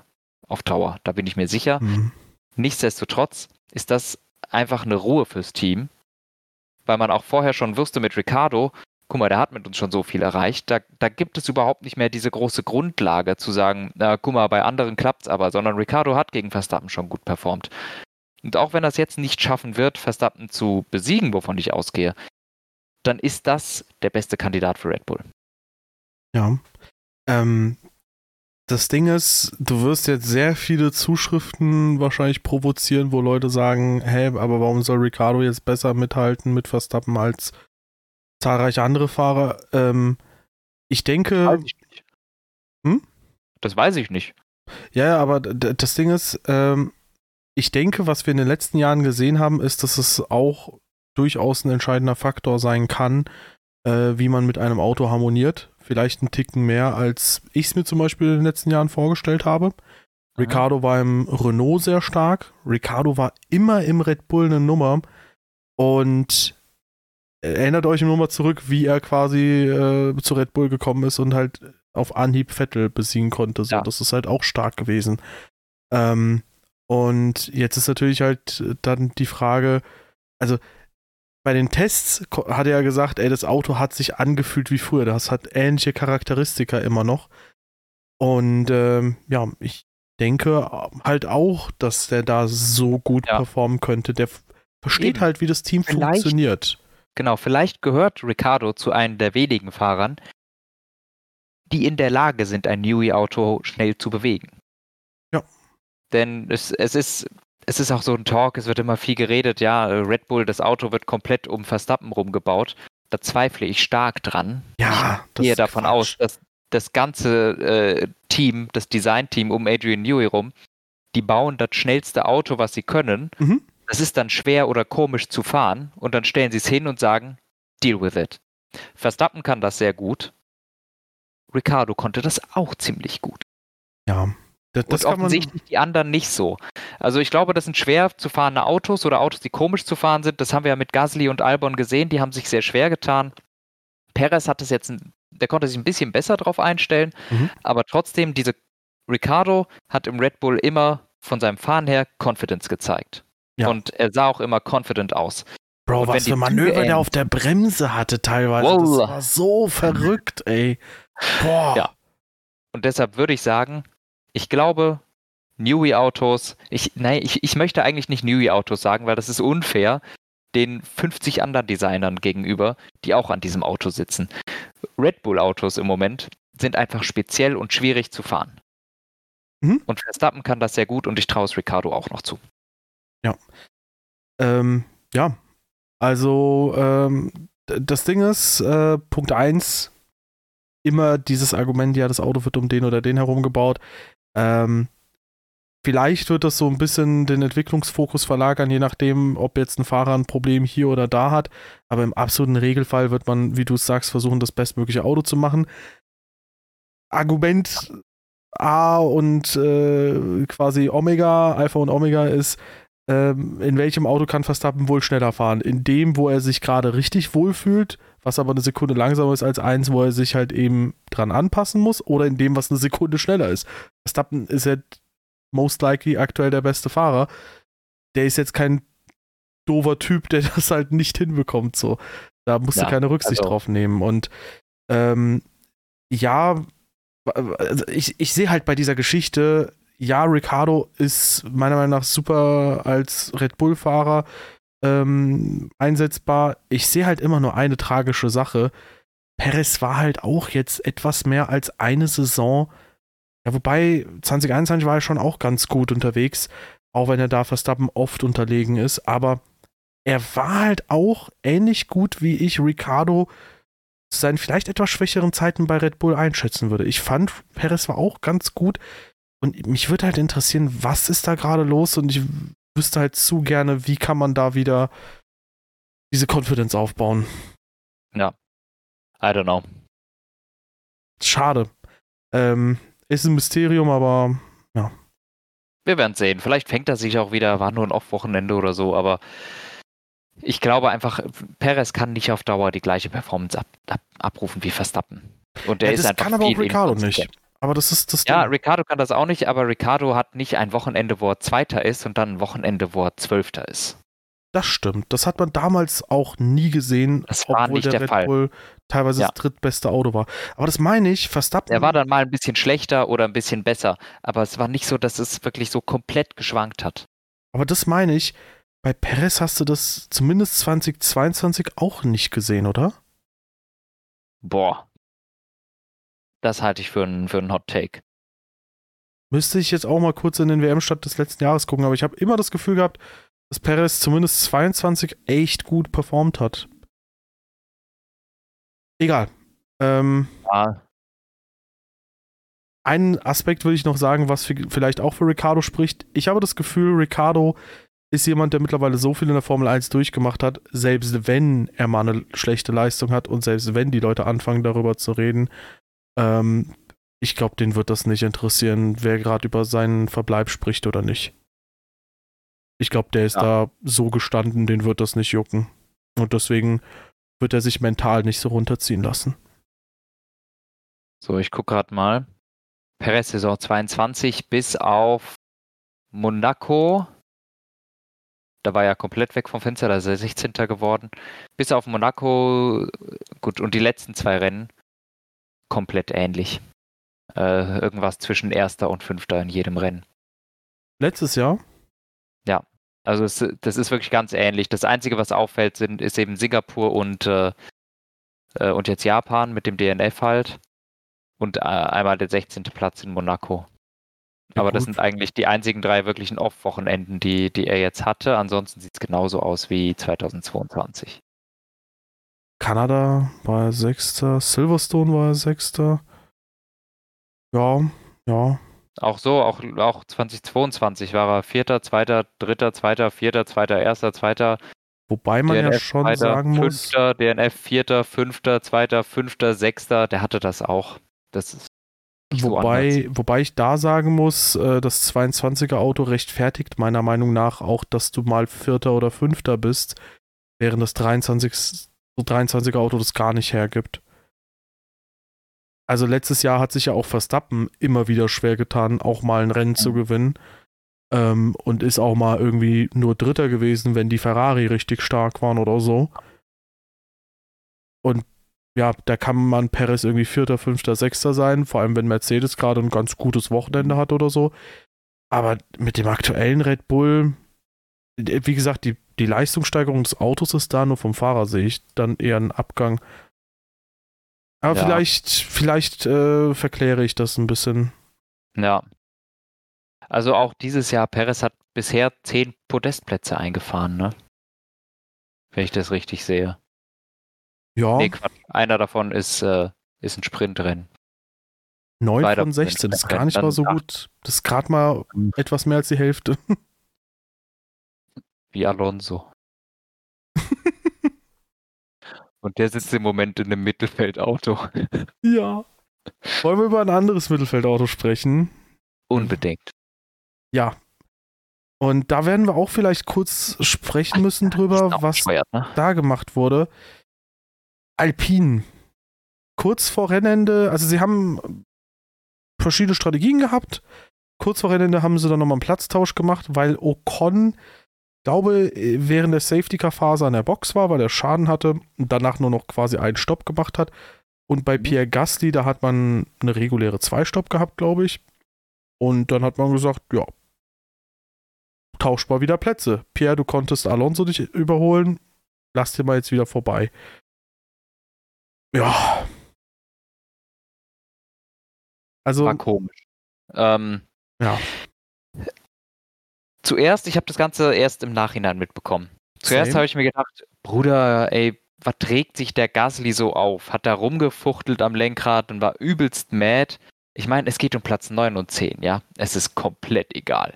auf Dauer, da bin ich mir sicher. Mhm. Nichtsdestotrotz ist das einfach eine Ruhe fürs Team, weil man auch vorher schon wusste mit Ricardo, guck mal, der hat mit uns schon so viel erreicht, da, da gibt es überhaupt nicht mehr diese große Grundlage zu sagen, na guck mal, bei anderen klappt es aber, sondern Ricardo hat gegen Verstappen schon gut performt. Und auch wenn er es jetzt nicht schaffen wird, Verstappen zu besiegen, wovon ich ausgehe, dann ist das der beste Kandidat für Red Bull. Ja. Ähm, das Ding ist, du wirst jetzt sehr viele Zuschriften wahrscheinlich provozieren, wo Leute sagen, hey, aber warum soll Ricardo jetzt besser mithalten mit Verstappen als zahlreiche andere Fahrer? Ähm, ich denke. Das weiß ich nicht. Hm? Das weiß ich nicht. Ja, aber das Ding ist, ähm, ich denke, was wir in den letzten Jahren gesehen haben, ist, dass es auch durchaus ein entscheidender Faktor sein kann, äh, wie man mit einem Auto harmoniert vielleicht einen Ticken mehr, als ich es mir zum Beispiel in den letzten Jahren vorgestellt habe. Ricardo war im Renault sehr stark. Ricardo war immer im Red Bull eine Nummer. Und erinnert euch nur mal zurück, wie er quasi äh, zu Red Bull gekommen ist und halt auf Anhieb Vettel besiegen konnte. So, ja. das ist halt auch stark gewesen. Ähm, und jetzt ist natürlich halt dann die Frage, also bei den Tests hat er ja gesagt, ey, das Auto hat sich angefühlt wie früher. Das hat ähnliche Charakteristika immer noch. Und ähm, ja, ich denke halt auch, dass der da so gut ja. performen könnte. Der versteht Eben. halt, wie das Team vielleicht, funktioniert. Genau, vielleicht gehört Ricardo zu einem der wenigen Fahrern, die in der Lage sind, ein Newey-Auto schnell zu bewegen. Ja. Denn es, es ist es ist auch so ein Talk, es wird immer viel geredet, ja, Red Bull, das Auto wird komplett um Verstappen rumgebaut. Da zweifle ich stark dran. Ja, ich gehe davon Quatsch. aus, dass das ganze äh, Team, das Design-Team um Adrian Newey rum, die bauen das schnellste Auto, was sie können. Mhm. Das ist dann schwer oder komisch zu fahren und dann stellen sie es hin und sagen, deal with it. Verstappen kann das sehr gut. Ricardo konnte das auch ziemlich gut. Ja, das, das und offensichtlich die anderen nicht so. Also ich glaube, das sind schwer zu fahrende Autos oder Autos, die komisch zu fahren sind. Das haben wir ja mit Gasly und Albon gesehen. Die haben sich sehr schwer getan. Perez hat es jetzt, der konnte sich ein bisschen besser drauf einstellen. Mhm. Aber trotzdem, diese Ricardo hat im Red Bull immer von seinem Fahren her Confidence gezeigt. Ja. Und er sah auch immer confident aus. Bro, was für Manöver der auf der Bremse hatte teilweise. Wow. Das war so verrückt, ey. Boah. Ja. Und deshalb würde ich sagen, ich glaube, Newy-Autos, ich, nein, ich, ich möchte eigentlich nicht Newy-Autos sagen, weil das ist unfair den 50 anderen Designern gegenüber, die auch an diesem Auto sitzen. Red Bull-Autos im Moment sind einfach speziell und schwierig zu fahren. Mhm. Und Verstappen kann das sehr gut und ich traue es Ricardo auch noch zu. Ja. Ähm, ja. Also, ähm, das Ding ist, äh, Punkt 1, immer dieses Argument, ja, das Auto wird um den oder den herum gebaut. Ähm, vielleicht wird das so ein bisschen den Entwicklungsfokus verlagern, je nachdem, ob jetzt ein Fahrer ein Problem hier oder da hat. Aber im absoluten Regelfall wird man, wie du sagst, versuchen, das bestmögliche Auto zu machen. Argument A und äh, quasi Omega, Alpha und Omega ist, ähm, in welchem Auto kann Verstappen wohl schneller fahren? In dem, wo er sich gerade richtig wohlfühlt, was aber eine Sekunde langsamer ist als eins, wo er sich halt eben dran anpassen muss, oder in dem, was eine Sekunde schneller ist. Verstappen ist halt most likely aktuell der beste Fahrer. Der ist jetzt kein dover Typ, der das halt nicht hinbekommt. So. Da musst ja, du keine Rücksicht also. drauf nehmen. Und ähm, ja, also ich, ich sehe halt bei dieser Geschichte, ja, Ricardo ist meiner Meinung nach super als Red Bull-Fahrer ähm, einsetzbar. Ich sehe halt immer nur eine tragische Sache. Perez war halt auch jetzt etwas mehr als eine Saison. Ja, wobei 2021 war er schon auch ganz gut unterwegs, auch wenn er da Verstappen oft unterlegen ist. Aber er war halt auch ähnlich gut wie ich Ricardo zu seinen vielleicht etwas schwächeren Zeiten bei Red Bull einschätzen würde. Ich fand, Perez war auch ganz gut. Und mich würde halt interessieren, was ist da gerade los? Und ich wüsste halt zu gerne, wie kann man da wieder diese Confidence aufbauen. Ja. I don't know. Schade. Ähm, ist ein Mysterium, aber ja. Wir werden sehen. Vielleicht fängt er sich auch wieder, war nur ein Off-Wochenende oder so, aber ich glaube einfach, Perez kann nicht auf Dauer die gleiche Performance ab, ab, abrufen wie Verstappen. Und der ja, ist das einfach kann aber auch Ricardo nicht. Aber das ist das Ja, Ding. Ricardo kann das auch nicht, aber Ricardo hat nicht ein Wochenende, wo er Zweiter ist und dann ein Wochenende, wo er Zwölfter ist. Das stimmt. Das hat man damals auch nie gesehen, Das war obwohl nicht der, der Red Fall. Bull teilweise Ja. das drittbeste Auto war. Aber das meine ich, Verstappen. Er war dann mal ein bisschen schlechter oder ein bisschen besser, aber es war nicht so, dass es wirklich so komplett geschwankt hat. aber das meine ich, bei Perez hast du das zumindest 2022 auch nicht gesehen, oder? Boah. Das halte ich für einen für einen Hot Take. Müsste ich jetzt auch mal kurz in den WM-Start des letzten Jahres gucken, aber ich habe immer das Gefühl gehabt, dass Perez zumindest 22 echt gut performt hat. Egal. Ähm, Ja, einen Aspekt will ich noch sagen, was vielleicht auch für Ricardo spricht. Ich habe das Gefühl, Ricardo ist jemand, der mittlerweile so viel in der Formel 1 durchgemacht hat, selbst wenn er mal eine schlechte Leistung hat und selbst wenn die Leute anfangen darüber zu reden, ähm, ich glaube, den wird das nicht interessieren, wer gerade über seinen Verbleib spricht oder nicht. Ich glaube, der ist Ja. da so gestanden, den wird das nicht jucken. Und deswegen wird er sich mental nicht so runterziehen lassen. so, ich gucke gerade mal. Perez Saison 22 bis auf Monaco. Da war er komplett weg vom Fenster, da ist er 16. geworden. Bis auf Monaco, gut, und die letzten zwei Rennen komplett ähnlich. Äh, irgendwas zwischen Erster und Fünfter in jedem Rennen. Letztes Jahr Also es, das ist wirklich ganz ähnlich. Das Einzige, was auffällt, sind, ist eben Singapur und, äh, äh, und jetzt Japan mit dem DNF halt. Und äh, einmal der 16. Platz in Monaco. Ja, Aber das gut. sind eigentlich die einzigen drei wirklichen Off-Wochenenden, die, die er jetzt hatte. Ansonsten sieht es genauso aus wie 2022. Kanada war er Sechster, Silverstone war er Sechster. Ja, ja. Auch so, auch, auch 2022 war er Vierter, Zweiter, Dritter, Zweiter, Vierter, Zweiter, Erster, Zweiter, Wobei man ja DNF schon Zweiter, sagen muss, Fünfter, DNF Vierter, Fünfter, Zweiter, Fünfter, Sechster, der hatte das auch. Das ist so wobei, anders. wobei ich da sagen muss, äh, das 22er Auto rechtfertigt meiner Meinung nach auch, dass du mal Vierter oder Fünfter bist, während das 23, 23er Auto das gar nicht hergibt. Also letztes Jahr hat sich ja auch Verstappen immer wieder schwer getan, auch mal ein Rennen zu gewinnen. Ähm, und ist auch mal irgendwie nur Dritter gewesen, wenn die Ferrari richtig stark waren oder so. Und ja, da kann man Perez irgendwie Vierter, Fünfter, Sechster sein, vor allem wenn Mercedes gerade ein ganz gutes Wochenende hat oder so. Aber mit dem aktuellen Red Bull, wie gesagt, die, die Leistungssteigerung des Autos ist da, nur vom Fahrer sehe ich dann eher einen Abgang. Aber Ja. vielleicht, vielleicht äh, verkläre ich das ein bisschen. Ja. Also auch dieses Jahr, Perez hat bisher zehn Podestplätze eingefahren, ne? Wenn ich das richtig sehe. Ja, Nee. Einer davon ist, äh, ist ein Sprintrennen. 9 weiter von 16, das ist gar nicht mal so gut. Das ist gerade mal Mhm. etwas mehr als die Hälfte. Wie Alonso. Und der sitzt im Moment in einem Mittelfeldauto. ja. Wollen wir über ein anderes Mittelfeldauto sprechen? Unbedingt. Ja. Und da werden wir auch vielleicht kurz sprechen müssen drüber, was bescheuert, ne? da gemacht wurde. Alpine. Kurz vor Rennende, also sie haben verschiedene Strategien gehabt. Kurz vor Rennende haben sie dann nochmal einen Platztausch gemacht, weil Ocon, glaube, während der Safety-Car-Phase an der Box war, weil er Schaden hatte und danach nur noch quasi einen Stopp gemacht hat. Und bei Mhm. Pierre Gasly, da hat man eine reguläre Zwei-Stopp gehabt, glaube ich. Und dann hat man gesagt, ja, tauscht mal wieder Plätze. Pierre, du konntest Alonso nicht überholen, lass dir mal jetzt wieder vorbei. Ja. Also, War komisch. Ähm, Ja. Zuerst, ich habe das Ganze erst im Nachhinein mitbekommen. Zuerst habe ich mir gedacht, Bruder, ey, was trägt sich der Gasly so auf? Hat da rumgefuchtelt am Lenkrad und war übelst mad. Ich meine, es geht um Platz 9 und 10, ja. Es ist komplett egal.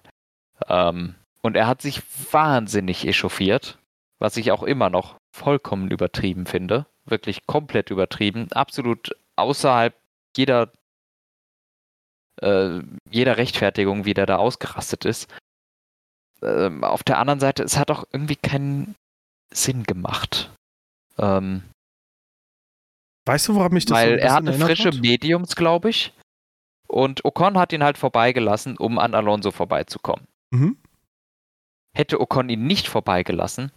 Ähm, und er hat sich wahnsinnig echauffiert, was ich auch immer noch vollkommen übertrieben finde. Wirklich komplett übertrieben. Absolut außerhalb jeder, äh, jeder Rechtfertigung, wie der da ausgerastet ist. Ähm, auf der anderen Seite, es hat auch irgendwie keinen Sinn gemacht. Ähm, weißt du, woran mich das Weil so er hatte frische hat? Mediums, glaube ich. Und Ocon hat ihn halt vorbeigelassen, um an Alonso vorbeizukommen. Mhm. Hätte Ocon ihn nicht vorbeigelassen,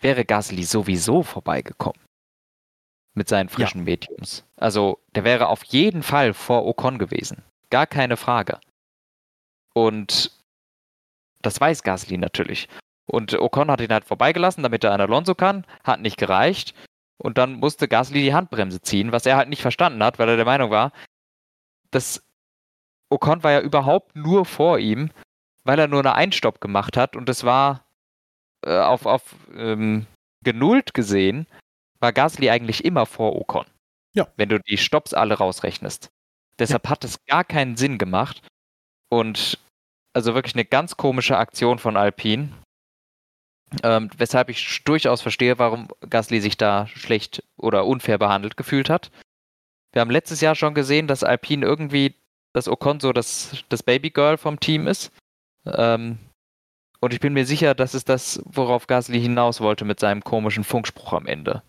wäre Gasly sowieso vorbeigekommen. Mit seinen frischen ja. Mediums. Also, der wäre auf jeden Fall vor Ocon gewesen. Gar keine Frage. Und das weiß Gasly natürlich. Und Ocon hat ihn halt vorbeigelassen, damit er an Alonso kann. Hat nicht gereicht. Und dann musste Gasly die Handbremse ziehen, was er halt nicht verstanden hat, weil er der Meinung war, dass Ocon war ja überhaupt nur vor ihm, weil er nur eine Einstopp gemacht hat. Und es war äh, auf, auf ähm, genullt gesehen, war Gasly eigentlich immer vor Ocon. Ja. Wenn du die Stops alle rausrechnest. Deshalb ja. hat es gar keinen Sinn gemacht. Und also wirklich eine ganz komische Aktion von Alpine. Ähm, weshalb ich durchaus verstehe, warum Gasly sich da schlecht oder unfair behandelt gefühlt hat. Wir haben letztes Jahr schon gesehen, dass Alpine irgendwie, dass Ocon so das, das Babygirl vom Team ist. Ähm, und ich bin mir sicher, das ist das, worauf Gasly hinaus wollte mit seinem komischen Funkspruch am Ende.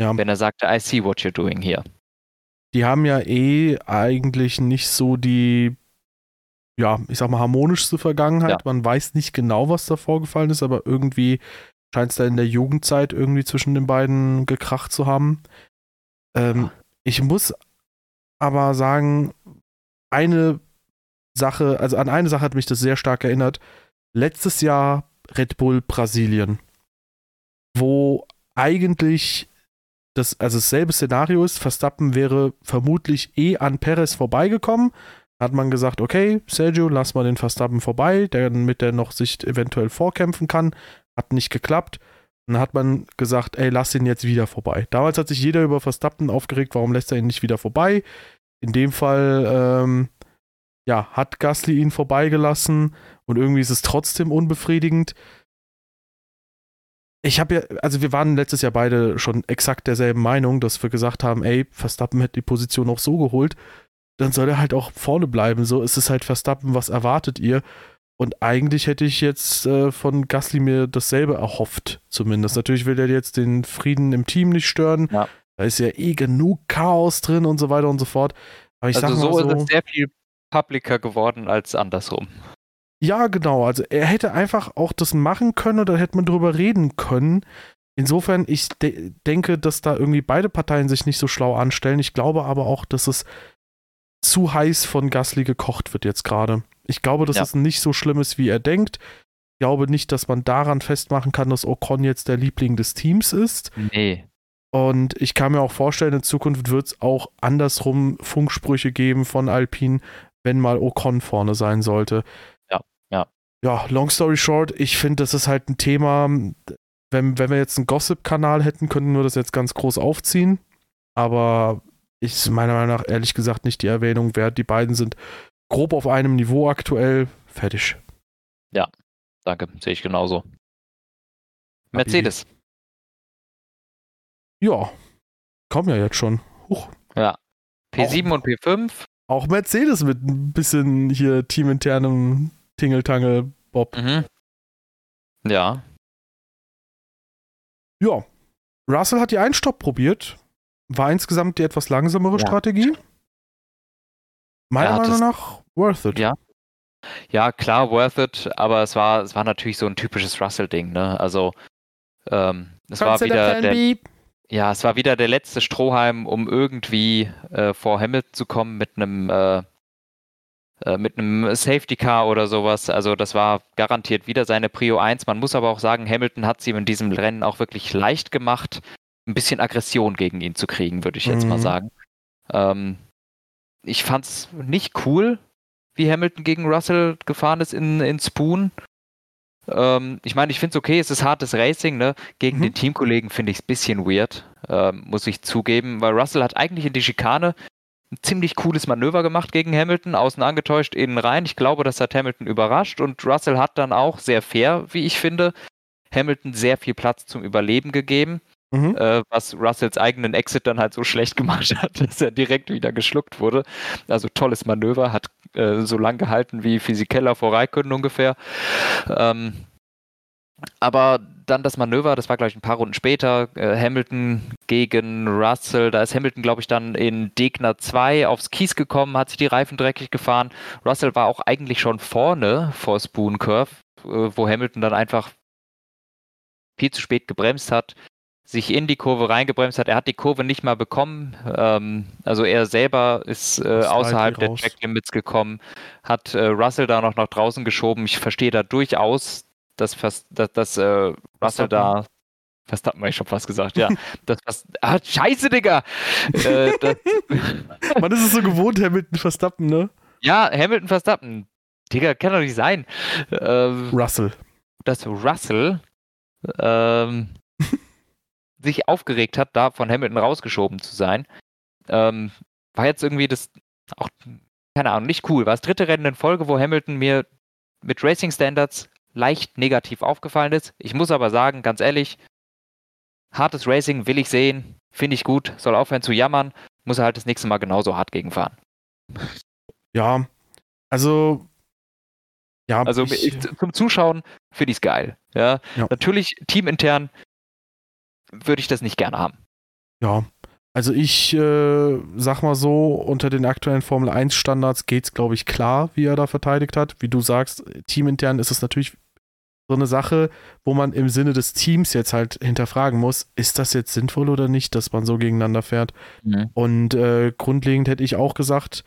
Ja. Wenn er sagte, I see what you're doing here. Die haben ja eh eigentlich nicht so die ja, ich sag mal, harmonischste Vergangenheit. Ja. Man weiß nicht genau, was da vorgefallen ist, aber irgendwie scheint es da in der Jugendzeit irgendwie zwischen den beiden gekracht zu haben. Ähm, ich muss aber sagen, eine Sache, also an eine Sache hat mich das sehr stark erinnert. Letztes Jahr Red Bull Brasilien, wo eigentlich das, also dasselbe Szenario ist, Verstappen wäre vermutlich eh an Perez vorbeigekommen, hat man gesagt, okay, Sergio, lass mal den Verstappen vorbei, damit der noch sich eventuell vorkämpfen kann. Hat nicht geklappt. dann hat man gesagt, ey, lass ihn jetzt wieder vorbei. Damals hat sich jeder über Verstappen aufgeregt, warum lässt er ihn nicht wieder vorbei? In dem Fall, ähm, ja, hat Gasly ihn vorbeigelassen und irgendwie ist es trotzdem unbefriedigend. Ich habe ja, also wir waren letztes Jahr beide schon exakt derselben Meinung, dass wir gesagt haben, ey, Verstappen hätte die Position auch so geholt dann soll er halt auch vorne bleiben. So ist es halt Verstappen, was erwartet ihr? Und eigentlich hätte ich jetzt äh, von Gasly mir dasselbe erhofft, zumindest. Natürlich will er jetzt den Frieden im Team nicht stören. Ja. Da ist ja eh genug Chaos drin und so weiter und so fort. Aber ich also sag mal so, so ist es sehr viel publiker geworden als andersrum. Ja, genau. Also er hätte einfach auch das machen können oder hätte man drüber reden können. Insofern, ich de denke, dass da irgendwie beide Parteien sich nicht so schlau anstellen. Ich glaube aber auch, dass es zu heiß von Gasly gekocht wird jetzt gerade. Ich glaube, dass ja. es nicht so schlimm ist, wie er denkt. Ich glaube nicht, dass man daran festmachen kann, dass Ocon jetzt der Liebling des Teams ist. Nee. Und ich kann mir auch vorstellen, in Zukunft wird es auch andersrum Funksprüche geben von Alpine, wenn mal Ocon vorne sein sollte. Ja, ja. Ja, long story short, ich finde, das ist halt ein Thema. Wenn, wenn wir jetzt einen Gossip-Kanal hätten, könnten wir das jetzt ganz groß aufziehen. Aber ist meiner Meinung nach ehrlich gesagt nicht die Erwähnung wert. Die beiden sind grob auf einem Niveau aktuell. Fertig. Ja, danke. Sehe ich genauso. Mercedes. Ja, kommen ja jetzt schon. Huch. Ja. P7 auch, und P5. Auch Mercedes mit ein bisschen hier teaminternem Tingeltangel Bob. Mhm. Ja. Ja. Russell hat die Einstopp probiert. War insgesamt die etwas langsamere ja. Strategie. Meiner ja, Meinung nach worth it. Ja. Ja, klar, worth it, aber es war, es war natürlich so ein typisches Russell-Ding, ne? Also, ähm, es war wieder der, ja, es war wieder der letzte Strohhalm, um irgendwie äh, vor Hamilton zu kommen mit einem äh, äh, mit einem Safety Car oder sowas. Also das war garantiert wieder seine Prio 1. Man muss aber auch sagen, Hamilton hat sie in diesem Rennen auch wirklich leicht gemacht ein bisschen Aggression gegen ihn zu kriegen, würde ich jetzt mhm. mal sagen. Ähm, ich fand's nicht cool, wie Hamilton gegen Russell gefahren ist in, in Spoon. Ähm, ich meine, ich finde es okay, es ist hartes Racing, ne? Gegen Mhm. den Teamkollegen finde ich es ein bisschen weird, ähm, muss ich zugeben, weil Russell hat eigentlich in die Schikane ein ziemlich cooles Manöver gemacht gegen Hamilton, außen angetäuscht, innen rein. Ich glaube, das hat Hamilton überrascht und Russell hat dann auch sehr fair, wie ich finde, Hamilton sehr viel Platz zum Überleben gegeben, Mhm. äh, was Russells eigenen Exit dann halt so schlecht gemacht hat, dass er direkt wieder geschluckt wurde. Also tolles Manöver, hat äh, so lang gehalten wie Physikeller vor Raikkonen ungefähr. Ähm, aber dann das Manöver, das war gleich ein paar Runden später, äh, Hamilton gegen Russell, da ist Hamilton, glaube ich, dann in Degner 2 aufs Kies gekommen, hat sich die Reifen dreckig gefahren. Russell war auch eigentlich schon vorne vor Spoon Curve, äh, wo Hamilton dann einfach viel zu spät gebremst hat, sich in die Kurve reingebremst hat. Er hat die Kurve nicht mal bekommen. Ähm, also er selber ist äh, Ist außerhalb der. Track Limits gekommen, hat äh, Russell da noch nach draußen geschoben. Ich verstehe da durchaus, dass, fast, dass, dass äh, Russell da Verstappen habe ich schon fast gesagt, ja. Das, was, ah, scheiße, Digga! äh, das, Man ist es so gewohnt, Hamilton Verstappen, ne? ja, Hamilton Verstappen. Digga, kann doch nicht sein. Ähm, Russell. dass Russell ähm, sich aufgeregt hat, da von Hamilton rausgeschoben zu sein. Ähm, war jetzt irgendwie das auch, keine Ahnung, nicht cool. War das dritte Rennen in Folge, wo Hamilton mir mit Racing Standards leicht negativ aufgefallen ist. Ich muss aber sagen, ganz ehrlich, hartes Racing will ich sehen, finde ich gut, soll aufhören zu jammern, muss er halt das nächste Mal genauso hart gegenfahren. Ja, also. Ja, Also ich, ich, zum Zuschauen finde ich es geil. Ja? Ja. Natürlich teamintern würde ich das nicht gerne haben. ja. Also ich äh, sag mal so, unter den aktuellen Formel 1 Standards geht's, glaube ich, klar, wie er da verteidigt hat. Wie du sagst, teamintern ist es natürlich so eine Sache, wo man im Sinne des Teams jetzt halt hinterfragen muss, ist das jetzt sinnvoll oder nicht, dass man so gegeneinander fährt? Und äh, grundlegend hätte ich auch gesagt,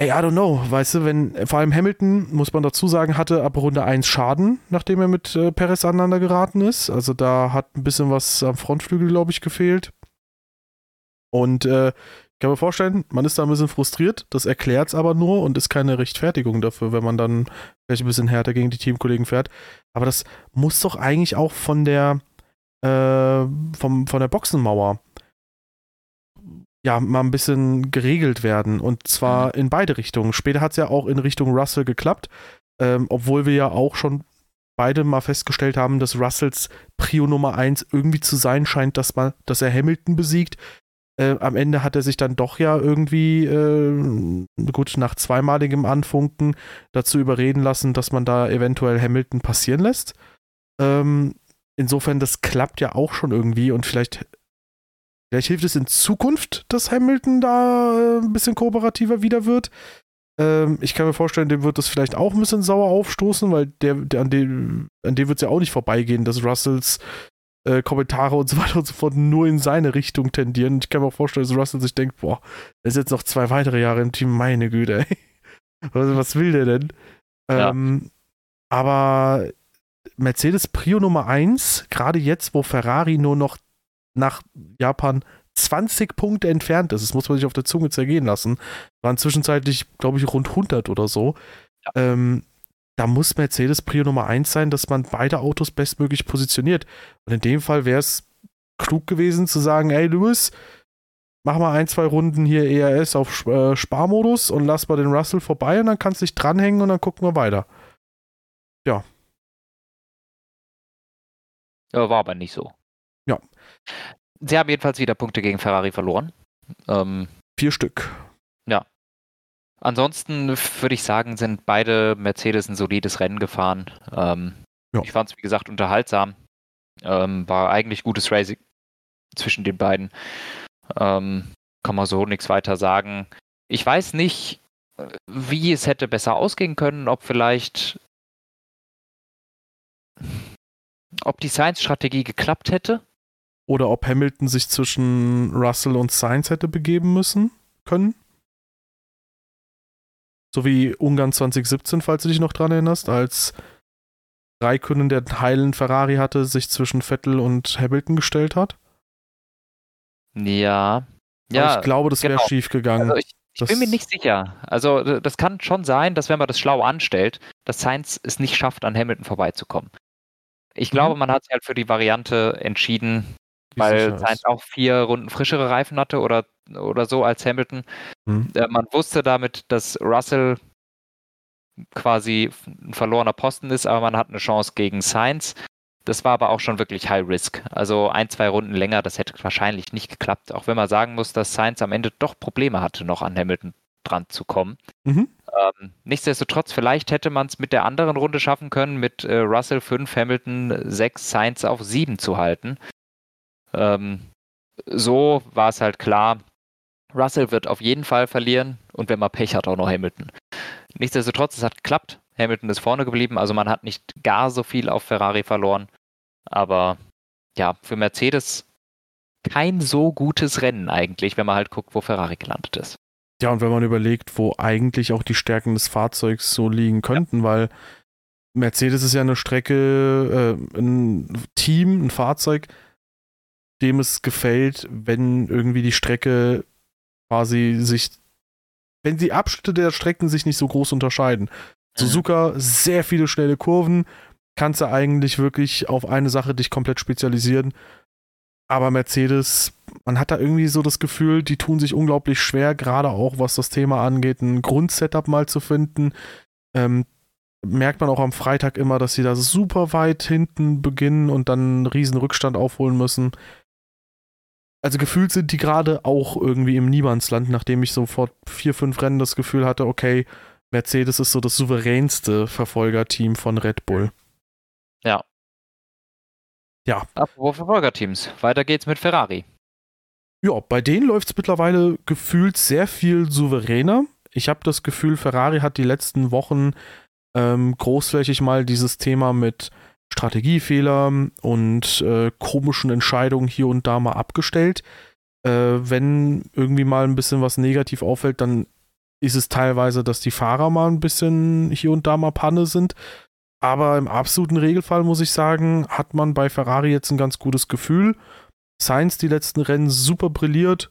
ey, I don't know, weißt du, wenn, vor allem Hamilton, muss man dazu sagen, hatte ab Runde 1 Schaden, nachdem er mit äh, Perez aneinander geraten ist. Also da hat ein bisschen was am Frontflügel, glaube ich, gefehlt. Und äh, ich kann mir vorstellen, man ist da ein bisschen frustriert, das erklärt es aber nur und ist keine Rechtfertigung dafür, wenn man dann vielleicht ein bisschen härter gegen die Teamkollegen fährt. Aber das muss doch eigentlich auch von der, äh, vom, von der Boxenmauer ja, mal ein bisschen geregelt werden. Und zwar in beide Richtungen. Später hat es ja auch in Richtung Russell geklappt, ähm, obwohl wir ja auch schon beide mal festgestellt haben, dass Russells Prio Nummer 1 irgendwie zu sein scheint, dass, man, dass er Hamilton besiegt. Äh, am Ende hat er sich dann doch ja irgendwie, äh, gut, nach zweimaligem Anfunken dazu überreden lassen, dass man da eventuell Hamilton passieren lässt. Ähm, insofern, das klappt ja auch schon irgendwie und vielleicht Vielleicht hilft es in Zukunft, dass Hamilton da äh, ein bisschen kooperativer wieder wird. Ähm, ich kann mir vorstellen, dem wird das vielleicht auch ein bisschen sauer aufstoßen, weil der, der an dem, an dem wird es ja auch nicht vorbeigehen, dass Russells äh, Kommentare und so weiter und so fort nur in seine Richtung tendieren. Ich kann mir auch vorstellen, dass Russell sich denkt, boah, er ist jetzt noch zwei weitere Jahre im Team, meine Güte, ey. Was, was will der denn? Ja. Ähm, aber Mercedes Prio Nummer 1, gerade jetzt, wo Ferrari nur noch nach Japan 20 Punkte entfernt ist. Das muss man sich auf der Zunge zergehen lassen. Waren zwischenzeitlich, glaube ich, rund 100 oder so. Ähm, da muss Mercedes Prio Nummer 1 sein, dass man beide Autos bestmöglich positioniert. Und in dem Fall wäre es klug gewesen zu sagen, ey Lewis, mach mal ein, zwei Runden hier ERS auf äh, Sparmodus und lass mal den Russell vorbei und dann kannst du dich dranhängen und dann gucken wir weiter. Ja, war aber nicht so. Ja. Sie haben jedenfalls wieder Punkte gegen Ferrari verloren. Ähm, Vier Stück. ansonsten würde ich sagen, sind beide Mercedes ein solides Rennen gefahren. Ähm, Ja. Ich fand es, wie gesagt, unterhaltsam. Ähm, war eigentlich gutes Racing zwischen den beiden. Ähm, kann man so nichts weiter sagen. Ich weiß nicht, wie es hätte besser ausgehen können, ob vielleicht ob die Science-Strategie geklappt hätte. Oder ob Hamilton sich zwischen Russell und Sainz hätte begeben müssen können. So wie Ungarn 2017, falls du dich noch dran erinnerst, als Raikönnen, der einen heilen Ferrari hatte, sich zwischen Vettel und Hamilton gestellt hat. Ja. Aber Ja, ich glaube, das wäre genau. schief gegangen. Also ich, Ich bin mir nicht sicher. Also das kann schon sein, dass wenn man das schlau anstellt, dass Sainz es nicht schafft, an Hamilton vorbeizukommen. Ich glaube, mhm. man hat sich halt für die Variante entschieden, weil Sainz auch vier Runden frischere Reifen hatte oder, oder so als Hamilton. Äh, man wusste damit, dass Russell quasi ein verlorener Posten ist, aber man hat eine Chance gegen Sainz. Das war aber auch schon wirklich High Risk. Also ein, zwei Runden länger, das hätte wahrscheinlich nicht geklappt. Auch wenn man sagen muss, dass Sainz am Ende doch Probleme hatte, noch an Hamilton dran zu kommen. Mhm. Ähm, nichtsdestotrotz, vielleicht hätte man es mit der anderen Runde schaffen können, mit äh, Russell 5, Hamilton 6, Sainz auf 7 zu halten. Ähm, so war es halt klar, Russell wird auf jeden Fall verlieren und wenn man Pech hat, auch noch Hamilton. Nichtsdestotrotz, es hat geklappt. Hamilton ist vorne geblieben, also man hat nicht gar so viel auf Ferrari verloren. Aber ja, für Mercedes kein so gutes Rennen eigentlich, wenn man halt guckt, wo Ferrari gelandet ist. Ja, und wenn man überlegt, wo eigentlich auch die Stärken des Fahrzeugs so liegen könnten, ja. weil Mercedes ist ja eine Strecke, äh, ein Team, ein Fahrzeug, dem es gefällt, wenn irgendwie die Strecke quasi sich, wenn die Abschnitte der Strecken sich nicht so groß unterscheiden. Suzuka, sehr viele schnelle Kurven, kannst du eigentlich wirklich auf eine Sache dich komplett spezialisieren. Aber Mercedes, man hat da irgendwie so das Gefühl, die tun sich unglaublich schwer, gerade auch was das Thema angeht, ein Grundsetup mal zu finden. Ähm, merkt man auch am Freitag immer, dass sie da super weit hinten beginnen und dann einen riesen Rückstand aufholen müssen. Also gefühlt sind die gerade auch irgendwie im Niemandsland, nachdem ich so vor vier, fünf Rennen das Gefühl hatte, okay, Mercedes ist so das souveränste Verfolgerteam von Red Bull. Ja. Ja. Apropos Verfolgerteams, weiter geht's mit Ferrari. Ja, bei denen läuft es mittlerweile gefühlt sehr viel souveräner. Ich habe das Gefühl, Ferrari hat die letzten Wochen ähm, großflächig mal dieses Thema mit Strategiefehlern und äh, komischen Entscheidungen hier und da mal abgestellt. Äh, wenn irgendwie mal ein bisschen was negativ auffällt, dann ist es teilweise, dass die Fahrer mal ein bisschen hier und da mal Panne sind. Aber im absoluten Regelfall muss ich sagen, hat man bei Ferrari jetzt ein ganz gutes Gefühl. Sainz die letzten Rennen super brilliert.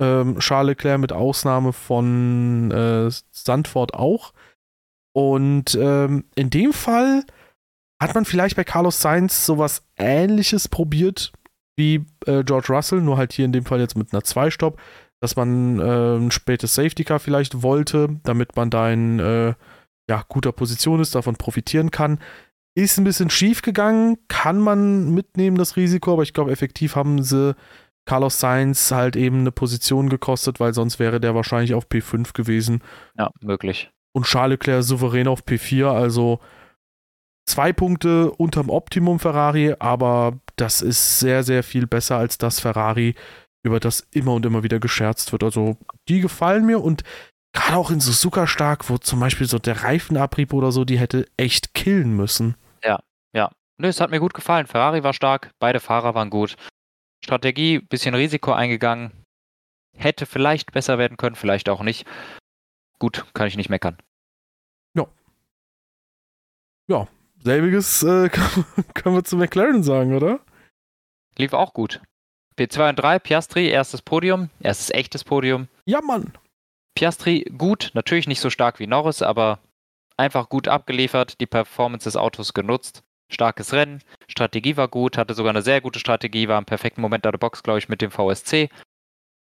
Ähm, Charles Leclerc mit Ausnahme von äh, Sandford auch. Und ähm, in dem Fall hat man vielleicht bei Carlos Sainz sowas ähnliches probiert wie äh, George Russell, nur halt hier in dem Fall jetzt mit einer Zwei-Stopp dass man äh, ein spätes Safety Car vielleicht wollte, damit man da in äh, ja, guter Position ist, davon profitieren kann. Ist ein bisschen schief gegangen, kann man mitnehmen, das Risiko, aber ich glaube, effektiv haben sie Carlos Sainz halt eben eine Position gekostet, weil sonst wäre der wahrscheinlich auf P5 gewesen. Ja, möglich. Und Charles Leclerc souverän auf P4, also zwei Punkte unterm Optimum Ferrari, aber das ist sehr, sehr viel besser als das Ferrari, über das immer und immer wieder gescherzt wird. Also die gefallen mir und gerade auch in Suzuka stark, wo zum Beispiel so der Reifenabrieb oder so, die hätte echt killen müssen. Ja, ja. Nö, es hat mir gut gefallen. Ferrari war stark, beide Fahrer waren gut. Strategie, bisschen Risiko eingegangen. Hätte vielleicht besser werden können, vielleicht auch nicht. Gut, kann ich nicht meckern. Ja. Ja, selbiges äh, können wir zu McLaren sagen, oder? Lief auch gut. P2 und 3, Piastri, erstes Podium, erstes echtes Podium. Ja, Mann. Piastri gut, natürlich nicht so stark wie Norris, aber einfach gut abgeliefert, die Performance des Autos genutzt. Starkes Rennen, Strategie war gut, hatte sogar eine sehr gute Strategie, war im perfekten Moment an der Box, glaube ich, mit dem VSC.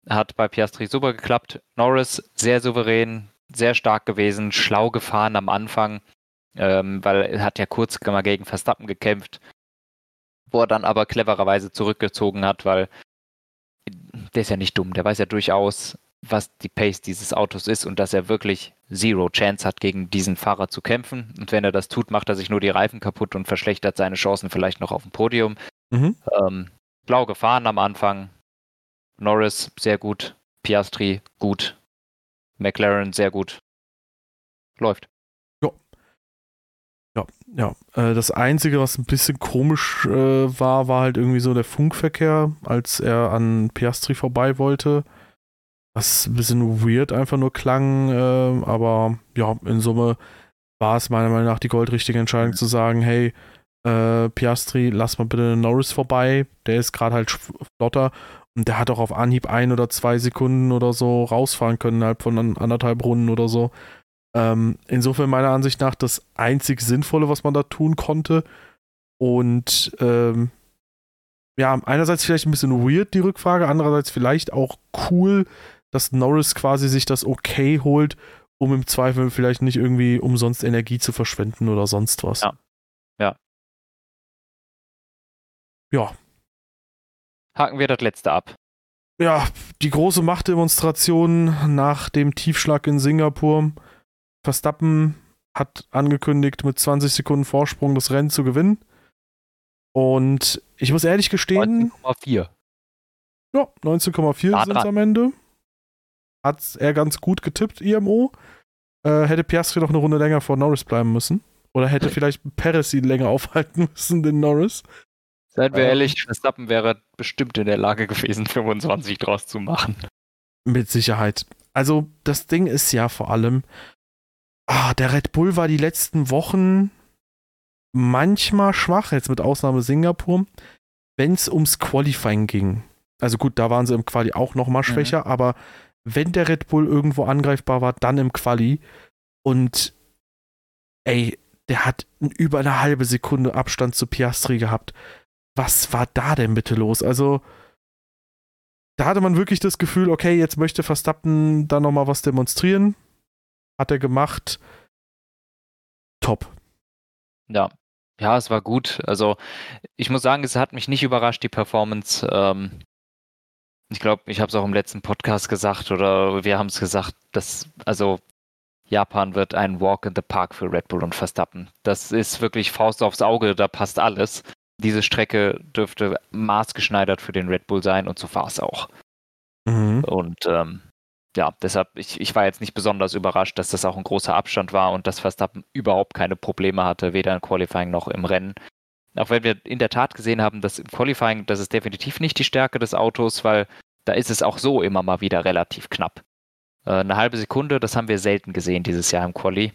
Hat bei Piastri super geklappt. Norris sehr souverän, sehr stark gewesen, schlau gefahren am Anfang, ähm, weil er hat ja kurz mal gegen Verstappen gekämpft wo er dann aber clevererweise zurückgezogen hat, weil der ist ja nicht dumm, der weiß ja durchaus, was die Pace dieses Autos ist und dass er wirklich zero Chance hat, gegen diesen Fahrer zu kämpfen. Und wenn er das tut, macht er sich nur die Reifen kaputt und verschlechtert seine Chancen vielleicht noch auf dem Podium. Mhm. Ähm, blau gefahren am Anfang. Norris sehr gut. Piastri gut. McLaren sehr gut. Läuft. Ja, ja. Äh, das Einzige, was ein bisschen komisch äh, war, war halt irgendwie so der Funkverkehr, als er an Piastri vorbei wollte. Was ein bisschen weird einfach nur klang, äh, aber ja, in Summe war es meiner Meinung nach die goldrichtige Entscheidung zu sagen, hey, äh, Piastri, lass mal bitte Norris vorbei, der ist gerade halt flotter. Und der hat auch auf Anhieb ein oder zwei Sekunden oder so rausfahren können, innerhalb von anderthalb Runden oder so. Ähm, insofern meiner Ansicht nach das einzig Sinnvolle, was man da tun konnte. Und ähm, ja, einerseits vielleicht ein bisschen weird die Rückfrage, andererseits vielleicht auch cool, dass Norris quasi sich das okay holt, um im Zweifel vielleicht nicht irgendwie umsonst Energie zu verschwenden oder sonst was. Ja. Ja. Ja. Haken wir das letzte ab. Ja, die große Machtdemonstration nach dem Tiefschlag in Singapur. Verstappen hat angekündigt, mit 20 Sekunden Vorsprung das Rennen zu gewinnen. Und ich muss ehrlich gestehen. 19,4. Ja, 19,4 sind es am Ende. Hat er ganz gut getippt, IMO. Äh, hätte Piastri noch eine Runde länger vor Norris bleiben müssen. Oder hätte vielleicht Perez ihn länger aufhalten müssen, den Norris. Seien wir ähm, ehrlich, Verstappen wäre bestimmt in der Lage gewesen, 25 draus zu machen. Mit Sicherheit. Also, das Ding ist ja vor allem, ah, der Red Bull war die letzten Wochen manchmal schwach, jetzt mit Ausnahme Singapur, wenn es ums Qualifying ging. Also gut, da waren sie im Quali auch noch mal mhm. schwächer, mhm. aber wenn der Red Bull irgendwo angreifbar war, dann im Quali. Und ey, der hat über eine halbe Sekunde Abstand zu Piastri gehabt. Was war da denn bitte los? Also, da hatte man wirklich das Gefühl, okay, jetzt möchte Verstappen da nochmal was demonstrieren. Hat er gemacht. Top. Ja, ja, es war gut. Also ich muss sagen, es hat mich nicht überrascht, die Performance. Ähm, ich glaube, ich habe es auch im letzten Podcast gesagt oder wir haben es gesagt, dass also Japan wird ein Walk in the Park für Red Bull und Verstappen. Das ist wirklich Faust aufs Auge, da passt alles. Diese Strecke dürfte maßgeschneidert für den Red Bull sein und so war es auch. Mhm. Und ähm, ja, deshalb, ich, ich war jetzt nicht besonders überrascht, dass das auch ein großer Abstand war und dass Verstappen überhaupt keine Probleme hatte, weder im Qualifying noch im Rennen. Auch wenn wir in der Tat gesehen haben, dass im Qualifying, das ist definitiv nicht die Stärke des Autos, weil da ist es auch so immer mal wieder relativ knapp. Äh, eine halbe Sekunde, das haben wir selten gesehen dieses Jahr im Quali.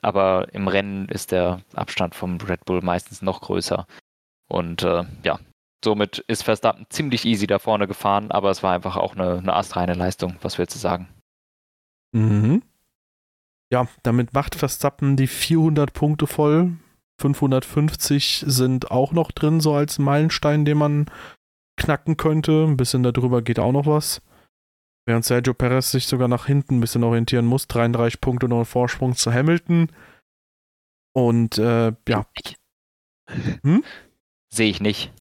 Aber im Rennen ist der Abstand vom Red Bull meistens noch größer. Und äh, ja, Somit ist Verstappen ziemlich easy da vorne gefahren, aber es war einfach auch eine, eine astreine Leistung, was willst du sagen? Mhm. Ja, damit macht Verstappen die 400 Punkte voll. 550 sind auch noch drin, so als Meilenstein, den man knacken könnte. Ein bisschen darüber geht auch noch was. Während Sergio Perez sich sogar nach hinten ein bisschen orientieren muss. 33 Punkte noch ein Vorsprung zu Hamilton. Und äh, ja. Hm? Sehe ich nicht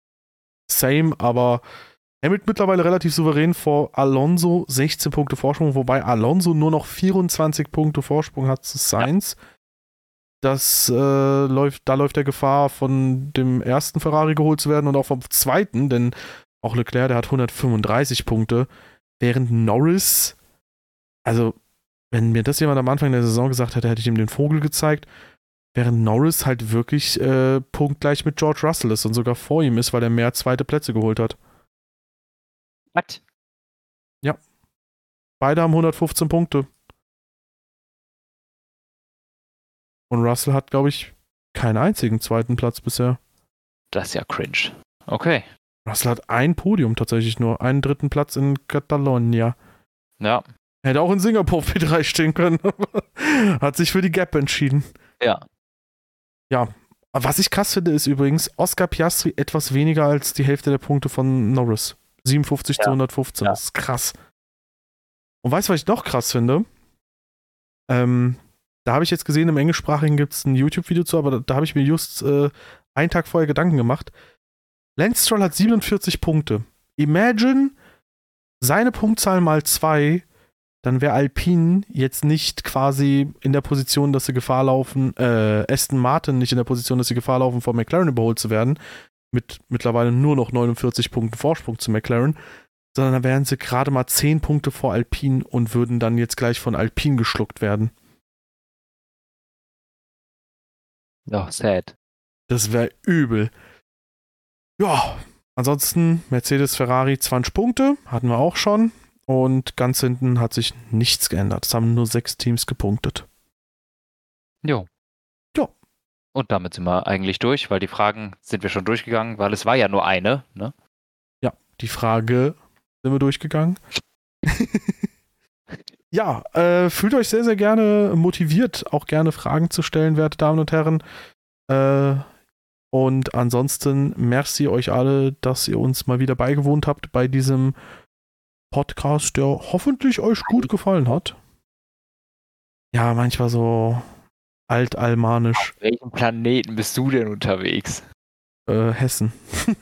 same, aber Hamilton mittlerweile relativ souverän vor Alonso, 16 Punkte Vorsprung, wobei Alonso nur noch 24 Punkte Vorsprung hat zu Sainz. Ja. Das äh, läuft, da läuft der Gefahr, von dem ersten Ferrari geholt zu werden und auch vom zweiten, denn auch Leclerc, der hat 135 Punkte, während Norris, also wenn mir das jemand am Anfang der Saison gesagt hätte, hätte ich ihm den Vogel gezeigt. Während Norris halt wirklich äh, punktgleich mit George Russell ist und sogar vor ihm ist, weil er mehr zweite Plätze geholt hat. Was? Ja. Beide haben 115 Punkte. Und Russell hat, glaube ich, keinen einzigen zweiten Platz bisher. Das ist ja cringe. Okay. Russell hat ein Podium tatsächlich nur, einen dritten Platz in Catalonia. Ja. Hätte auch in Singapur P3 stehen können. hat sich für die Gap entschieden. Ja. Ja, was ich krass finde, ist übrigens Oscar Piastri etwas weniger als die Hälfte der Punkte von Norris. 57 ja. zu 115. Ja. Das ist krass. Und weißt du, was ich noch krass finde? Ähm, da habe ich jetzt gesehen, im Englischsprachigen gibt es ein YouTube-Video zu, aber da, da habe ich mir just äh, einen Tag vorher Gedanken gemacht. Lance Stroll hat 47 Punkte. Imagine seine Punktzahl mal zwei dann wäre Alpine jetzt nicht quasi in der Position, dass sie Gefahr laufen, äh, Aston Martin nicht in der Position, dass sie Gefahr laufen, vor McLaren überholt zu werden, mit mittlerweile nur noch 49 Punkten Vorsprung zu McLaren, sondern dann wären sie gerade mal 10 Punkte vor Alpine und würden dann jetzt gleich von Alpine geschluckt werden. Ja, sad. Das wäre übel. Ja, ansonsten Mercedes, Ferrari 20 Punkte, hatten wir auch schon. Und ganz hinten hat sich nichts geändert. Es haben nur sechs Teams gepunktet. Jo. Jo. Und damit sind wir eigentlich durch, weil die Fragen sind wir schon durchgegangen, weil es war ja nur eine, ne? Ja, die Frage Sind wir durchgegangen. ja, äh, fühlt euch sehr, sehr gerne motiviert, auch gerne Fragen zu stellen, werte Damen und Herren. Äh, und ansonsten merci euch alle, dass ihr uns mal wieder beigewohnt habt bei diesem Podcast, der hoffentlich euch gut gefallen hat. Ja, manchmal so altalmanisch. Auf welchem Planeten bist du denn unterwegs? Äh, Hessen.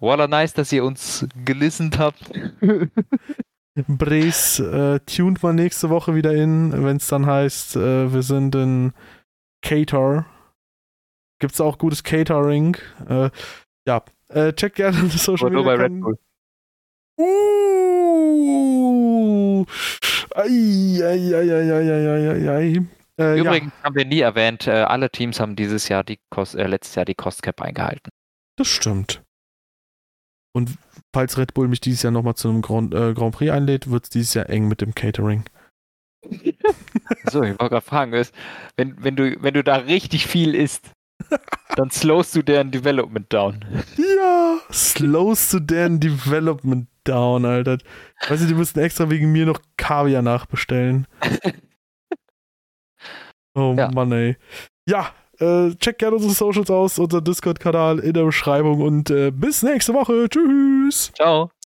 Voila, nice, dass ihr uns gelistet habt. Bres äh, tunt mal nächste Woche wieder in, wenn es dann heißt, äh, wir sind in Cater. Gibt es auch gutes Catering? Äh, ja, äh, check gerne das Social Aber nur Media. bei Red Bull. Uh. Übrigens ja. haben wir nie erwähnt, äh, alle Teams haben dieses Jahr die Kost, äh, letztes Jahr die Cost Cap eingehalten. Das stimmt. Und falls Red Bull mich dieses Jahr nochmal zu einem Grand, äh, Grand Prix einlädt, wird es dieses Jahr eng mit dem Catering. so, ich wollte gerade fragen, ist, wenn, wenn, du, wenn du da richtig viel isst, dann slowst du deren Development down. Ja, slowst du deren Development down, Alter. Weißt du, die müssten extra wegen mir noch Kaviar nachbestellen. Oh Ja. Mann, ey. Ja, äh, check gerne unsere Socials aus, unser Discord-Kanal in der Beschreibung und äh, bis nächste Woche. Tschüss. Ciao.